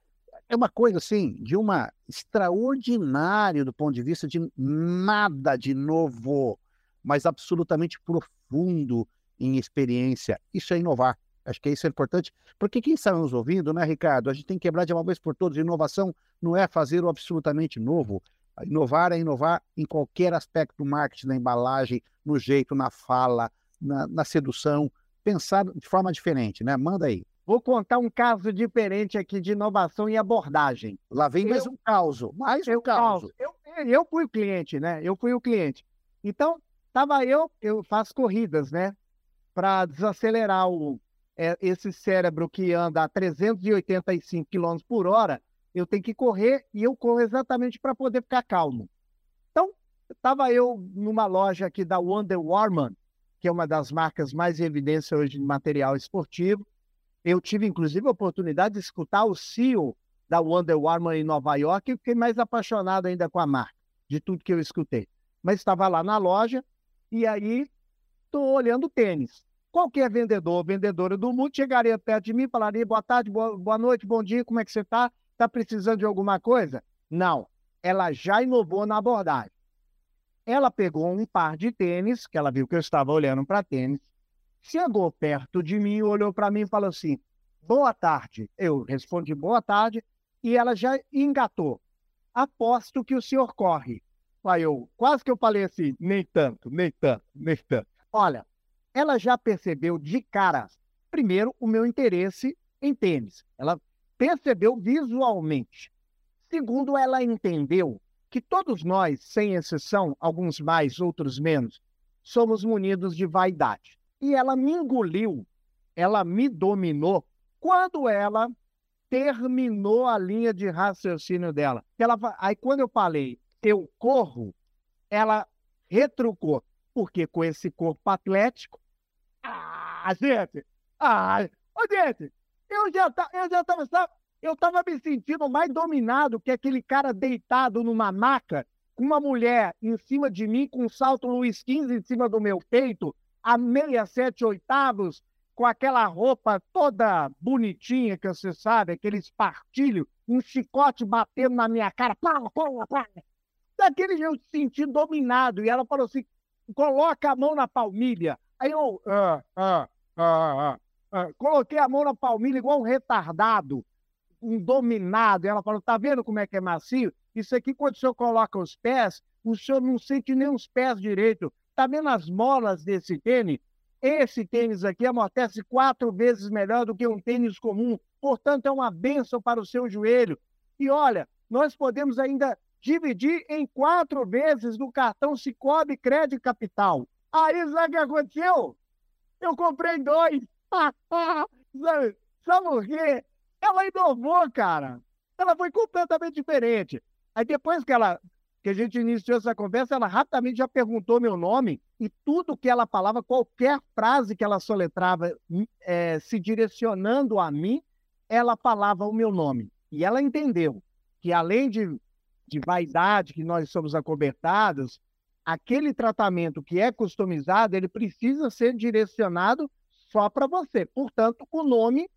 É uma coisa assim, de uma extraordinário do ponto de vista de nada de novo mas absolutamente profundo em experiência. Isso é inovar. Acho que isso é importante, porque quem está nos ouvindo, né, Ricardo? A gente tem que quebrar de uma vez por todas. Inovação não é fazer o absolutamente novo. Inovar é inovar em qualquer aspecto do marketing, na embalagem, no jeito, na fala, na, na sedução. Pensar de forma diferente, né? Manda aí. Vou contar um caso diferente aqui de inovação e abordagem. Lá vem eu, mais um caos, mais um caos. Eu, eu fui o cliente, né? Eu fui o cliente. Então, Tava eu, eu faço corridas, né? Para desacelerar o, é, esse cérebro que anda a 385 km por hora, eu tenho que correr e eu corro exatamente para poder ficar calmo. Então, estava eu numa loja aqui da Wonder Woman, que é uma das marcas mais em evidência hoje de material esportivo. Eu tive, inclusive, a oportunidade de escutar o CEO da Wonder Woman em Nova York e fiquei mais apaixonado ainda com a marca, de tudo que eu escutei. Mas estava lá na loja e aí, estou olhando tênis. Qualquer vendedor ou vendedora do mundo chegaria perto de mim falaria: boa tarde, boa, boa noite, bom dia, como é que você está? Está precisando de alguma coisa? Não. Ela já inovou na abordagem. Ela pegou um par de tênis, que ela viu que eu estava olhando para tênis, chegou perto de mim, olhou para mim e falou assim: Boa tarde. Eu respondi boa tarde e ela já engatou. Aposto que o senhor corre. Aí eu quase que eu falei assim, nem tanto, nem tanto, nem tanto. Olha, ela já percebeu de cara, primeiro, o meu interesse em tênis. Ela percebeu visualmente. Segundo, ela entendeu que todos nós, sem exceção, alguns mais, outros menos, somos munidos de vaidade. E ela me engoliu, ela me dominou quando ela terminou a linha de raciocínio dela. Ela, aí quando eu falei, eu corro, ela retrucou. Porque com esse corpo atlético. Ah, gente! Ah, ô, gente! Eu já, tá, eu já Eu estava me sentindo mais dominado que aquele cara deitado numa maca, com uma mulher em cima de mim, com um salto Luiz XV em cima do meu peito, a meia, sete oitavos, com aquela roupa toda bonitinha, que você sabe, aquele espartilho, um chicote batendo na minha cara, pá, pá, pá. Daquele jeito eu senti dominado. E ela falou assim: coloca a mão na palmilha. Aí eu, ah, ah, ah, ah, coloquei a mão na palmilha igual um retardado um dominado. Ela falou: tá vendo como é que é macio? Isso aqui, quando o senhor coloca os pés, o senhor não sente nem os pés direito. Tá vendo as molas desse tênis? Esse tênis aqui amortece quatro vezes melhor do que um tênis comum. Portanto, é uma benção para o seu joelho. E olha, nós podemos ainda dividir em quatro vezes no cartão Cicobi Crédito Capital. Aí, sabe o que aconteceu? Eu comprei dois. sabe, sabe por quê? Ela inovou, cara. Ela foi completamente diferente. Aí depois que ela que a gente iniciou essa conversa, ela rapidamente já perguntou meu nome e tudo que ela falava, qualquer frase que ela soletrava é, se direcionando a mim, ela falava o meu nome. E ela entendeu que além de, de vaidade que nós somos acobertados, aquele tratamento que é customizado, ele precisa ser direcionado só para você. Portanto, o nome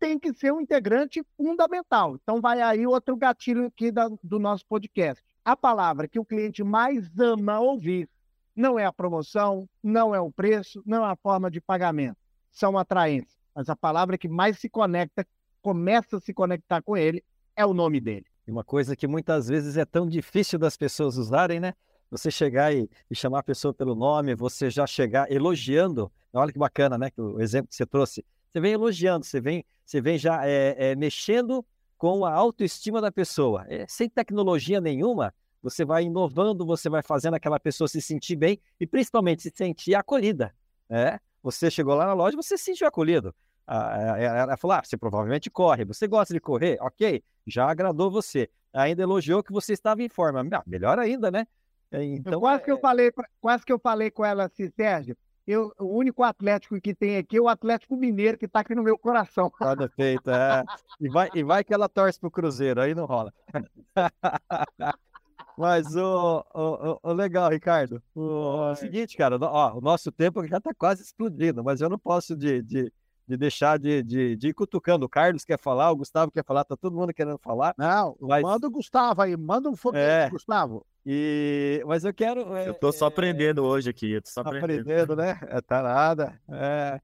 tem que ser um integrante fundamental. Então, vai aí outro gatilho aqui da, do nosso podcast. A palavra que o cliente mais ama ouvir não é a promoção, não é o preço, não é a forma de pagamento. São atraentes. Mas a palavra que mais se conecta, começa a se conectar com ele, é o nome dele. Uma coisa que muitas vezes é tão difícil das pessoas usarem, né? Você chegar e, e chamar a pessoa pelo nome, você já chegar elogiando. Olha que bacana, né? O exemplo que você trouxe você vem elogiando, você vem, você vem já é, é, mexendo com a autoestima da pessoa. É, sem tecnologia nenhuma, você vai inovando, você vai fazendo aquela pessoa se sentir bem e principalmente se sentir acolhida. Né? Você chegou lá na loja, você se sentiu acolhido. Ela falou: ah, você provavelmente corre, você gosta de correr, ok, já agradou você. Ainda elogiou que você estava em forma. Ah, melhor ainda, né? Então, quase, que eu falei, quase que eu falei com ela assim, Sérgio, eu, o único Atlético que tem aqui é o Atlético Mineiro, que está aqui no meu coração. Nada feito, é. E vai, e vai que ela torce pro Cruzeiro, aí não rola. Mas o, o, o, legal, Ricardo. O, o seguinte, cara, ó, o nosso tempo já está quase explodindo, mas eu não posso de, de, de deixar de, de, de ir cutucando. O Carlos quer falar, o Gustavo quer falar, tá todo mundo querendo falar. Não, mas... manda o Gustavo aí, manda um foguete, é. Gustavo. E... Mas eu quero. É, eu tô só aprendendo é... hoje aqui. Eu tô só aprendendo, aprendendo né? É, tá nada. É...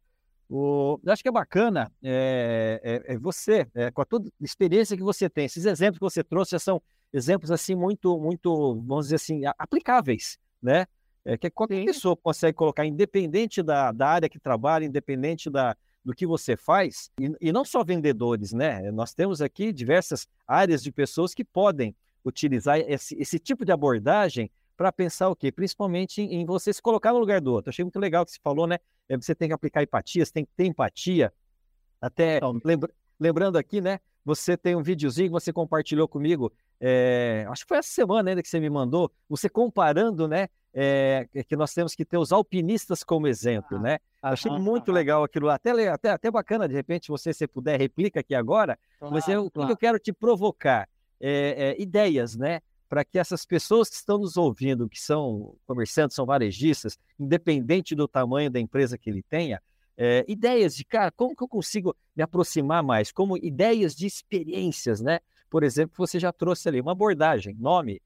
O... Eu acho que é bacana é, é, é você, é, com a toda a experiência que você tem, esses exemplos que você trouxe já são exemplos assim muito, muito, vamos dizer assim, aplicáveis, né? É, que qualquer Sim. pessoa consegue colocar, independente da, da área que trabalha, independente da, do que você faz, e, e não só vendedores, né? Nós temos aqui diversas áreas de pessoas que podem utilizar esse, esse tipo de abordagem para pensar o quê? Principalmente em, em, você se colocar no lugar do outro. Achei muito legal que você falou, né? É, você tem que aplicar empatia, você tem que ter empatia. Até lembra, lembrando aqui, né? Você tem um videozinho que você compartilhou comigo, é, acho que foi essa semana ainda que você me mandou, você comparando, né? É, que nós temos que ter os alpinistas como exemplo, ah, né? Achei ah, muito ah, legal aquilo lá. Até, até, até bacana, de repente, você, se puder, replica aqui agora. Claro, mas eu, claro. o que eu quero te provocar? É, é, ideias, né? Para que essas pessoas que estão nos ouvindo, que são comerciantes, são varejistas, independente do tamanho da empresa que ele tenha, é, ideias de, cara, como que eu consigo me aproximar mais? Como ideias de experiências, né? Por exemplo, você já trouxe ali uma abordagem, nome,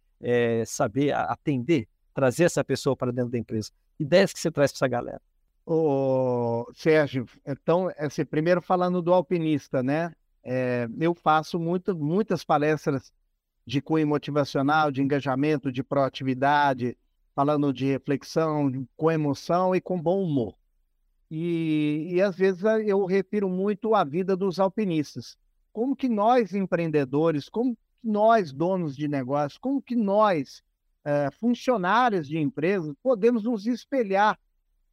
saber atender, trazer essa pessoa para dentro da empresa. Ideias que você traz para essa galera. Ô, Sérgio, então, assim, primeiro falando do alpinista, né? É, eu faço muito, muitas palestras de cunho motivacional, de engajamento, de proatividade, falando de reflexão, com emoção e com bom humor. E, e às vezes eu refiro muito à vida dos alpinistas. Como que nós, empreendedores, como que nós, donos de negócios, como que nós, é, funcionários de empresas, podemos nos espelhar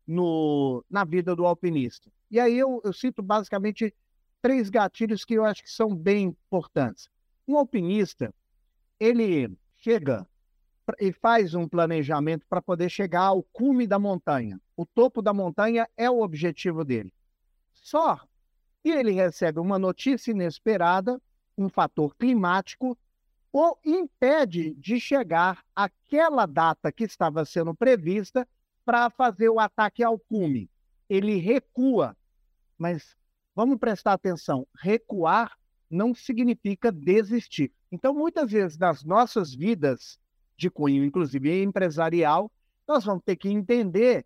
no, na vida do alpinista? E aí eu, eu cito basicamente três gatilhos que eu acho que são bem importantes. Um alpinista, ele chega e faz um planejamento para poder chegar ao cume da montanha. O topo da montanha é o objetivo dele. Só que ele recebe uma notícia inesperada, um fator climático, o impede de chegar àquela data que estava sendo prevista para fazer o ataque ao cume. Ele recua, mas vamos prestar atenção: recuar não significa desistir. Então, muitas vezes, nas nossas vidas, de cunho, inclusive empresarial, nós vamos ter que entender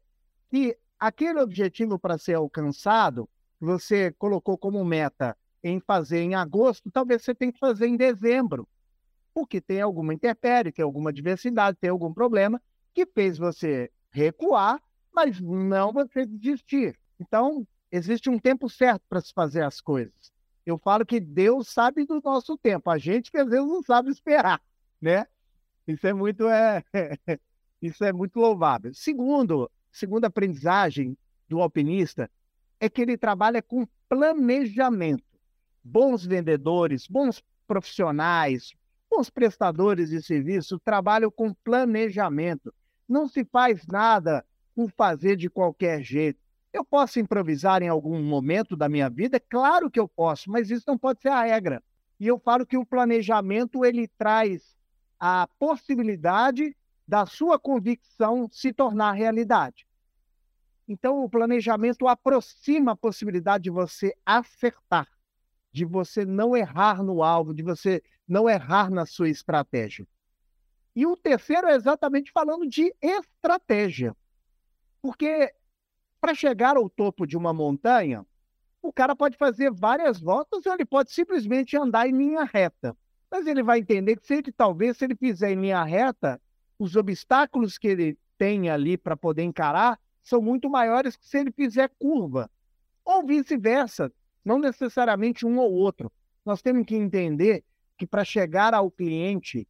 que aquele objetivo para ser alcançado, você colocou como meta em fazer em agosto, talvez você tenha que fazer em dezembro, porque tem alguma intempérie, tem alguma diversidade, tem algum problema que fez você recuar, mas não você desistir. Então, existe um tempo certo para se fazer as coisas. Eu falo que Deus sabe do nosso tempo, a gente que às vezes não sabe esperar, né? Isso é muito é, isso é muito louvável. Segundo, segunda aprendizagem do alpinista é que ele trabalha com planejamento. Bons vendedores, bons profissionais, bons prestadores de serviço trabalham com planejamento. Não se faz nada por fazer de qualquer jeito. Eu posso improvisar em algum momento da minha vida? Claro que eu posso, mas isso não pode ser a regra. E eu falo que o planejamento ele traz a possibilidade da sua convicção se tornar realidade. Então, o planejamento aproxima a possibilidade de você acertar, de você não errar no alvo, de você não errar na sua estratégia. E o terceiro é exatamente falando de estratégia. Porque para chegar ao topo de uma montanha, o cara pode fazer várias voltas ou ele pode simplesmente andar em linha reta. Mas ele vai entender que se ele, talvez, se ele fizer em linha reta, os obstáculos que ele tem ali para poder encarar são muito maiores que se ele fizer curva. Ou vice-versa, não necessariamente um ou outro. Nós temos que entender que para chegar ao cliente,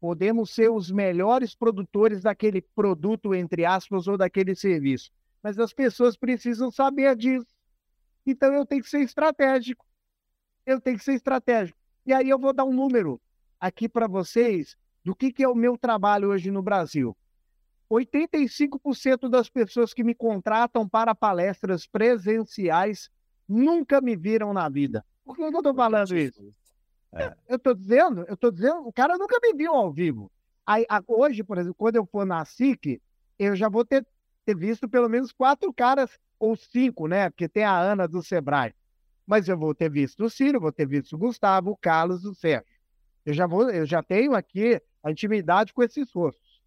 podemos ser os melhores produtores daquele produto, entre aspas, ou daquele serviço mas as pessoas precisam saber disso. Então eu tenho que ser estratégico. Eu tenho que ser estratégico. E aí eu vou dar um número aqui para vocês do que, que é o meu trabalho hoje no Brasil. 85% das pessoas que me contratam para palestras presenciais nunca me viram na vida. Por que eu estou falando isso? É. Eu estou dizendo, eu estou dizendo, o cara nunca me viu ao vivo. Aí, hoje, por exemplo, quando eu for na SIC, eu já vou ter ter visto pelo menos quatro caras, ou cinco, né? Porque tem a Ana do Sebrae. Mas eu vou ter visto o Ciro, vou ter visto o Gustavo, o Carlos, o Sérgio. Eu já, vou, eu já tenho aqui a intimidade com esses rostos.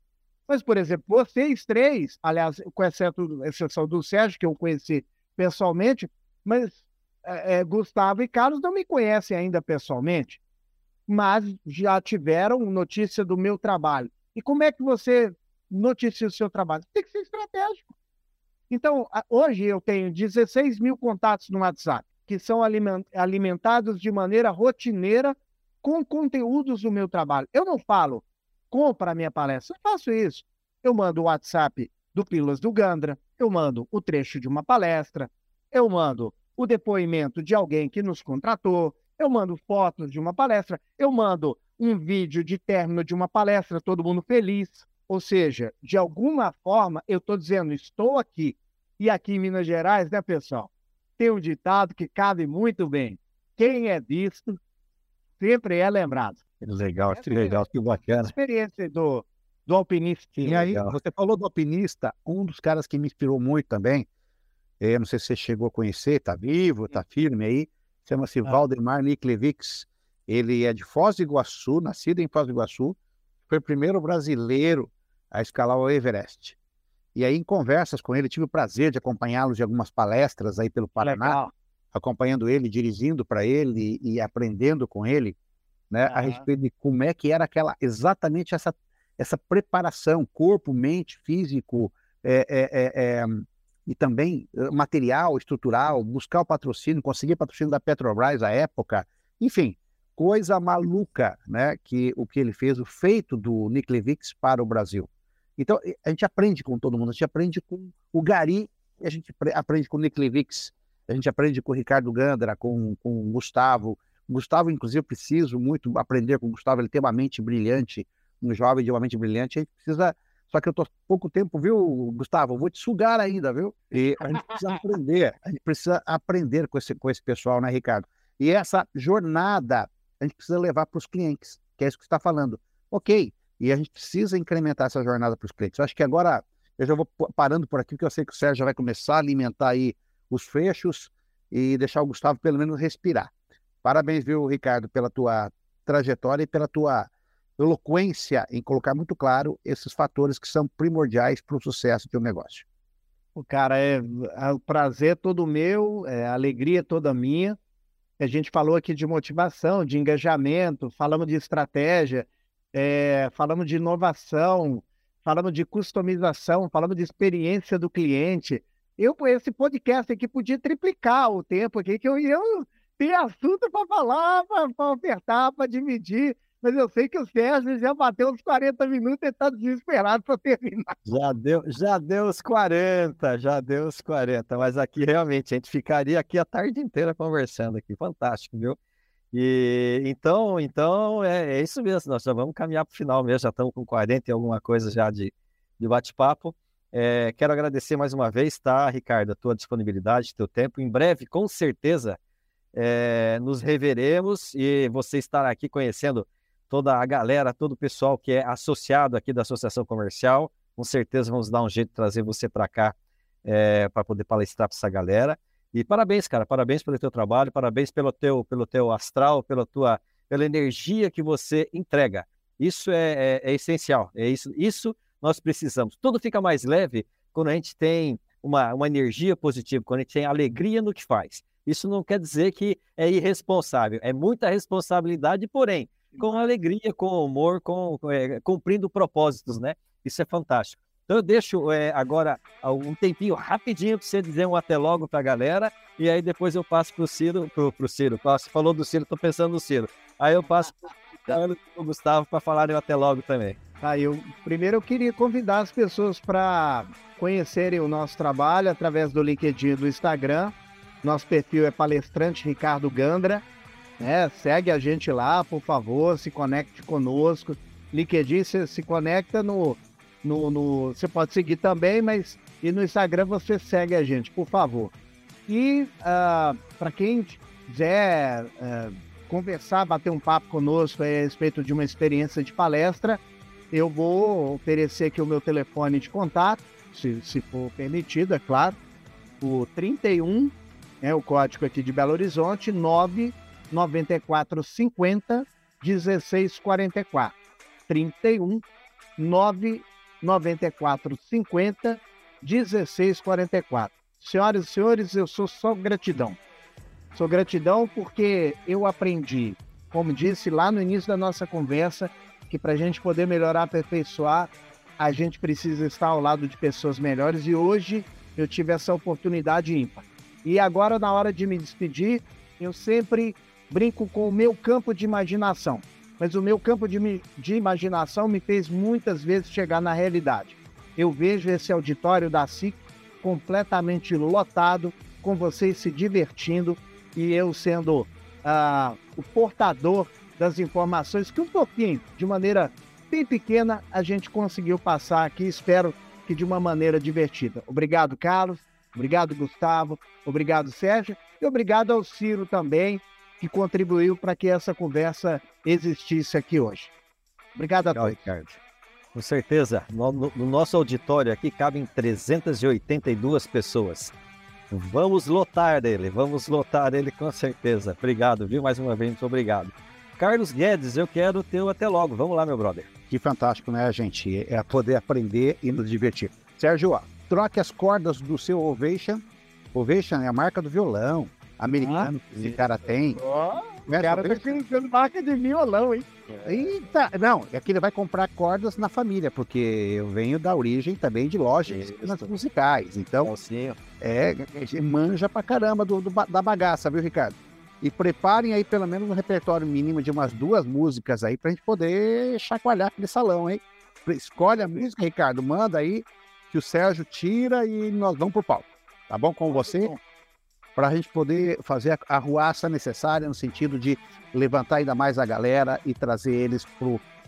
Mas, por exemplo, vocês três, aliás, com exceto, exceção do Sérgio, que eu conheci pessoalmente, mas é, é, Gustavo e Carlos não me conhecem ainda pessoalmente, mas já tiveram notícia do meu trabalho. E como é que você noticia o seu trabalho. Tem que ser estratégico. Então, hoje eu tenho 16 mil contatos no WhatsApp, que são alimentados de maneira rotineira com conteúdos do meu trabalho. Eu não falo, compra a minha palestra, eu faço isso. Eu mando o WhatsApp do Pílulas do Gandra, eu mando o trecho de uma palestra, eu mando o depoimento de alguém que nos contratou, eu mando fotos de uma palestra, eu mando um vídeo de término de uma palestra, todo mundo feliz. Ou seja, de alguma forma, eu estou dizendo, estou aqui. E aqui em Minas Gerais, né, pessoal? Tem um ditado que cabe muito bem. Quem é visto sempre é lembrado. Que legal, que legal, que bacana. A experiência do, do alpinista. E aí, você falou do alpinista, um dos caras que me inspirou muito também, eu eh, não sei se você chegou a conhecer, está vivo, está firme aí, chama-se ah. Valdemar Niklevix. Ele é de Foz do Iguaçu, nascido em Foz do Iguaçu, foi o primeiro brasileiro a escalar o Everest. E aí, em conversas com ele, tive o prazer de acompanhá-lo de algumas palestras aí pelo Paraná, Legal. acompanhando ele, dirigindo para ele e aprendendo com ele, né, uhum. a respeito de como é que era aquela exatamente essa essa preparação, corpo, mente, físico, é, é, é, e também material, estrutural, buscar o patrocínio, conseguir patrocínio da Petrobras à época, enfim, coisa maluca, né, que o que ele fez, o feito do Nick Levix para o Brasil. Então, a gente aprende com todo mundo. A gente aprende com o Gari, a gente aprende com o Nick Levix, a gente aprende com o Ricardo Gandra, com, com o Gustavo. O Gustavo, inclusive, eu preciso muito aprender com o Gustavo. Ele tem uma mente brilhante, um jovem de uma mente brilhante. A gente precisa. Só que eu estou pouco tempo, viu, Gustavo? Eu vou te sugar ainda, viu? E a gente precisa aprender. A gente precisa aprender com esse, com esse pessoal, né, Ricardo? E essa jornada a gente precisa levar para os clientes, que é isso que você está falando. Ok, e a gente precisa incrementar essa jornada para os clientes. Eu acho que agora eu já vou parando por aqui, porque eu sei que o Sérgio já vai começar a alimentar aí os fechos e deixar o Gustavo pelo menos respirar. Parabéns, viu, Ricardo, pela tua trajetória e pela tua eloquência em colocar muito claro esses fatores que são primordiais para o sucesso de um negócio. O cara é, é o prazer todo meu, é, a alegria toda minha. A gente falou aqui de motivação, de engajamento, falamos de estratégia, é, falamos de inovação, falamos de customização, falamos de experiência do cliente. Eu, esse podcast aqui, podia triplicar o tempo aqui, que eu ia ter assunto para falar, para apertar, para dividir. Mas eu sei que o Sérgio já bateu uns 40 minutos e está desesperado para terminar. Já deu, já deu os 40, já deu os 40. Mas aqui realmente a gente ficaria aqui a tarde inteira conversando aqui. Fantástico, viu? E então, então é, é isso mesmo. Nós já vamos caminhar para o final mesmo. Já estamos com 40 e alguma coisa já de, de bate-papo. É, quero agradecer mais uma vez, tá, Ricardo, a tua disponibilidade, teu tempo. Em breve, com certeza, é, nos reveremos e você estará aqui conhecendo toda a galera, todo o pessoal que é associado aqui da Associação Comercial. Com certeza vamos dar um jeito de trazer você para cá é, para poder palestrar para essa galera. E parabéns, cara, parabéns pelo teu trabalho, parabéns pelo teu, pelo teu astral, pela tua, pela energia que você entrega. Isso é, é, é essencial, é isso, isso nós precisamos. Tudo fica mais leve quando a gente tem uma, uma energia positiva, quando a gente tem alegria no que faz. Isso não quer dizer que é irresponsável, é muita responsabilidade, porém, com alegria, com humor, com, é, cumprindo propósitos, né? Isso é fantástico. Então eu deixo é, agora um tempinho rapidinho para você dizer um até logo para a galera, e aí depois eu passo para o Ciro, pro, pro Ciro. Você falou do Ciro, estou pensando no Ciro. Aí eu passo para o Gustavo para falarem até logo também. Ah, eu, primeiro eu queria convidar as pessoas para conhecerem o nosso trabalho através do LinkedIn do Instagram. Nosso perfil é palestrante Ricardo Gandra. Né? Segue a gente lá, por favor, se conecte conosco. LinkedIn você se conecta no, no, no, Você pode seguir também, mas e no Instagram você segue a gente, por favor. E uh, ah, para quem quiser uh, conversar, bater um papo conosco a respeito de uma experiência de palestra, eu vou oferecer aqui o meu telefone de contato, se, se for permitido, é claro. O 31, é o código aqui de Belo Horizonte, 9 9450 1644. 31 99450 1644. Senhoras e senhores, eu sou só gratidão. Sou gratidão porque eu aprendi, como disse lá no início da nossa conversa, que para a gente poder melhorar, aperfeiçoar, a gente precisa estar ao lado de pessoas melhores e hoje eu tive essa oportunidade ímpar. E agora, na hora de me despedir, eu sempre brinco com o meu campo de imaginação, mas o meu campo de, de imaginação me fez muitas vezes chegar na realidade. Eu vejo esse auditório da SIC completamente lotado, com vocês se divertindo e eu sendo uh, o portador das informações que um pouquinho, de maneira bem pequena, a gente conseguiu passar aqui. Espero que de uma maneira divertida. Obrigado, Carlos. Obrigado, Gustavo. Obrigado, Sérgio. E obrigado ao Ciro também que contribuiu para que essa conversa existisse aqui hoje. Obrigado a Legal, todos. Ricardo. Com certeza. No, no, no, nosso auditório aqui cabem 382 pessoas. Vamos lotar ele, vamos lotar ele com certeza. Obrigado, viu? Mais uma vez, muito obrigado. Carlos Guedes, eu quero teu até logo. Vamos lá, meu brother. Que fantástico, né, gente? É poder aprender e nos divertir. Sérgio, ó, troque as cordas do seu Ovation. Ovation é a marca do violão americano ah, que esse cara tem. Ó, oh, o cara tá colocando marca de violão, hein? Eita, não, é que ele vai comprar cordas na família, porque eu venho da origem também de lojas musicais. Então, é, é, manja pra caramba do, do, da bagaça, viu, Ricardo? E preparem aí pelo menos um repertório mínimo de umas duas músicas aí pra gente poder chacoalhar aquele salão, hein? Escolhe a música, Ricardo, manda aí que o Sérgio tira e nós vamos pro palco. Tá bom com você? Para a gente poder fazer a arruaça necessária no sentido de levantar ainda mais a galera e trazer eles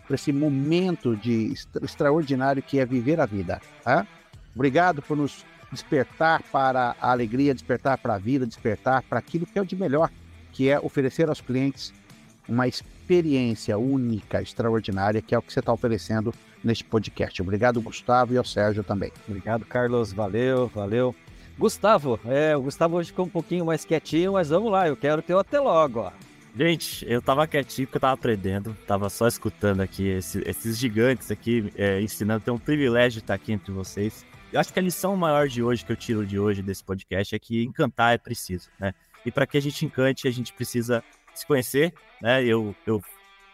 para esse momento de extraordinário que é viver a vida. Tá? Obrigado por nos despertar para a alegria, despertar para a vida, despertar para aquilo que é o de melhor, que é oferecer aos clientes uma experiência única, extraordinária, que é o que você está oferecendo neste podcast. Obrigado, Gustavo, e ao Sérgio também. Obrigado, Carlos. Valeu, valeu. Gustavo, é, o Gustavo hoje ficou um pouquinho mais quietinho, mas vamos lá, eu quero ter o até logo, ó. Gente, eu tava quietinho porque eu tava aprendendo, tava só escutando aqui esse, esses gigantes aqui, é, ensinando, tem um privilégio estar aqui entre vocês. Eu acho que a lição maior de hoje, que eu tiro de hoje desse podcast, é que encantar é preciso, né? E para que a gente encante, a gente precisa se conhecer, né? Eu, eu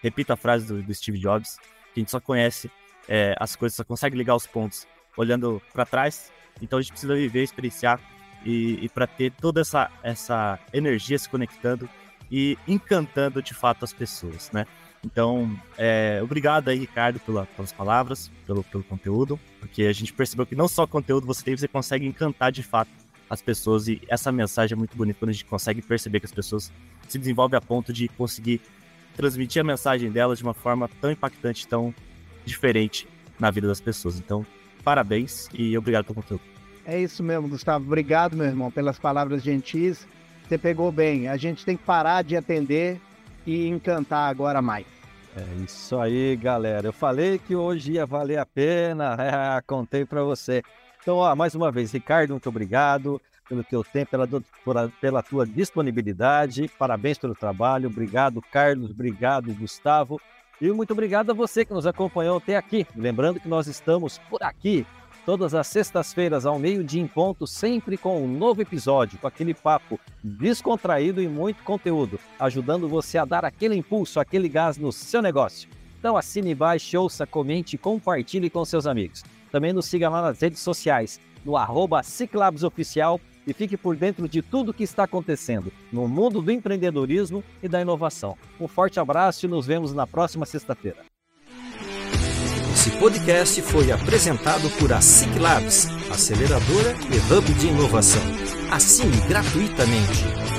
repito a frase do, do Steve Jobs, que a gente só conhece é, as coisas, só consegue ligar os pontos olhando para trás. Então a gente precisa viver, experienciar e, e para ter toda essa, essa energia se conectando e encantando de fato as pessoas, né? Então, é, obrigado aí, Ricardo, pela, pelas palavras, pelo, pelo conteúdo, porque a gente percebeu que não só conteúdo você tem, você consegue encantar de fato as pessoas e essa mensagem é muito bonita quando a gente consegue perceber que as pessoas se desenvolvem a ponto de conseguir transmitir a mensagem delas de uma forma tão impactante, tão diferente na vida das pessoas. Então, parabéns e obrigado pelo conteúdo. É isso mesmo, Gustavo. Obrigado, meu irmão, pelas palavras gentis. Você pegou bem. A gente tem que parar de atender e encantar agora mais. É isso aí, galera. Eu falei que hoje ia valer a pena. É, contei para você. Então, ó, mais uma vez, Ricardo, muito obrigado pelo teu tempo, pela, pela tua disponibilidade. Parabéns pelo trabalho. Obrigado, Carlos. Obrigado, Gustavo. E muito obrigado a você que nos acompanhou até aqui. Lembrando que nós estamos por aqui todas as sextas-feiras ao meio-dia em ponto, sempre com um novo episódio, com aquele papo descontraído e muito conteúdo, ajudando você a dar aquele impulso, aquele gás no seu negócio. Então assine, baixe, ouça, comente compartilhe com seus amigos. Também nos siga lá nas redes sociais, no arroba Oficial e fique por dentro de tudo o que está acontecendo no mundo do empreendedorismo e da inovação. Um forte abraço e nos vemos na próxima sexta-feira. Esse podcast foi apresentado por a SIC Labs, aceleradora e hub de inovação. Assine gratuitamente.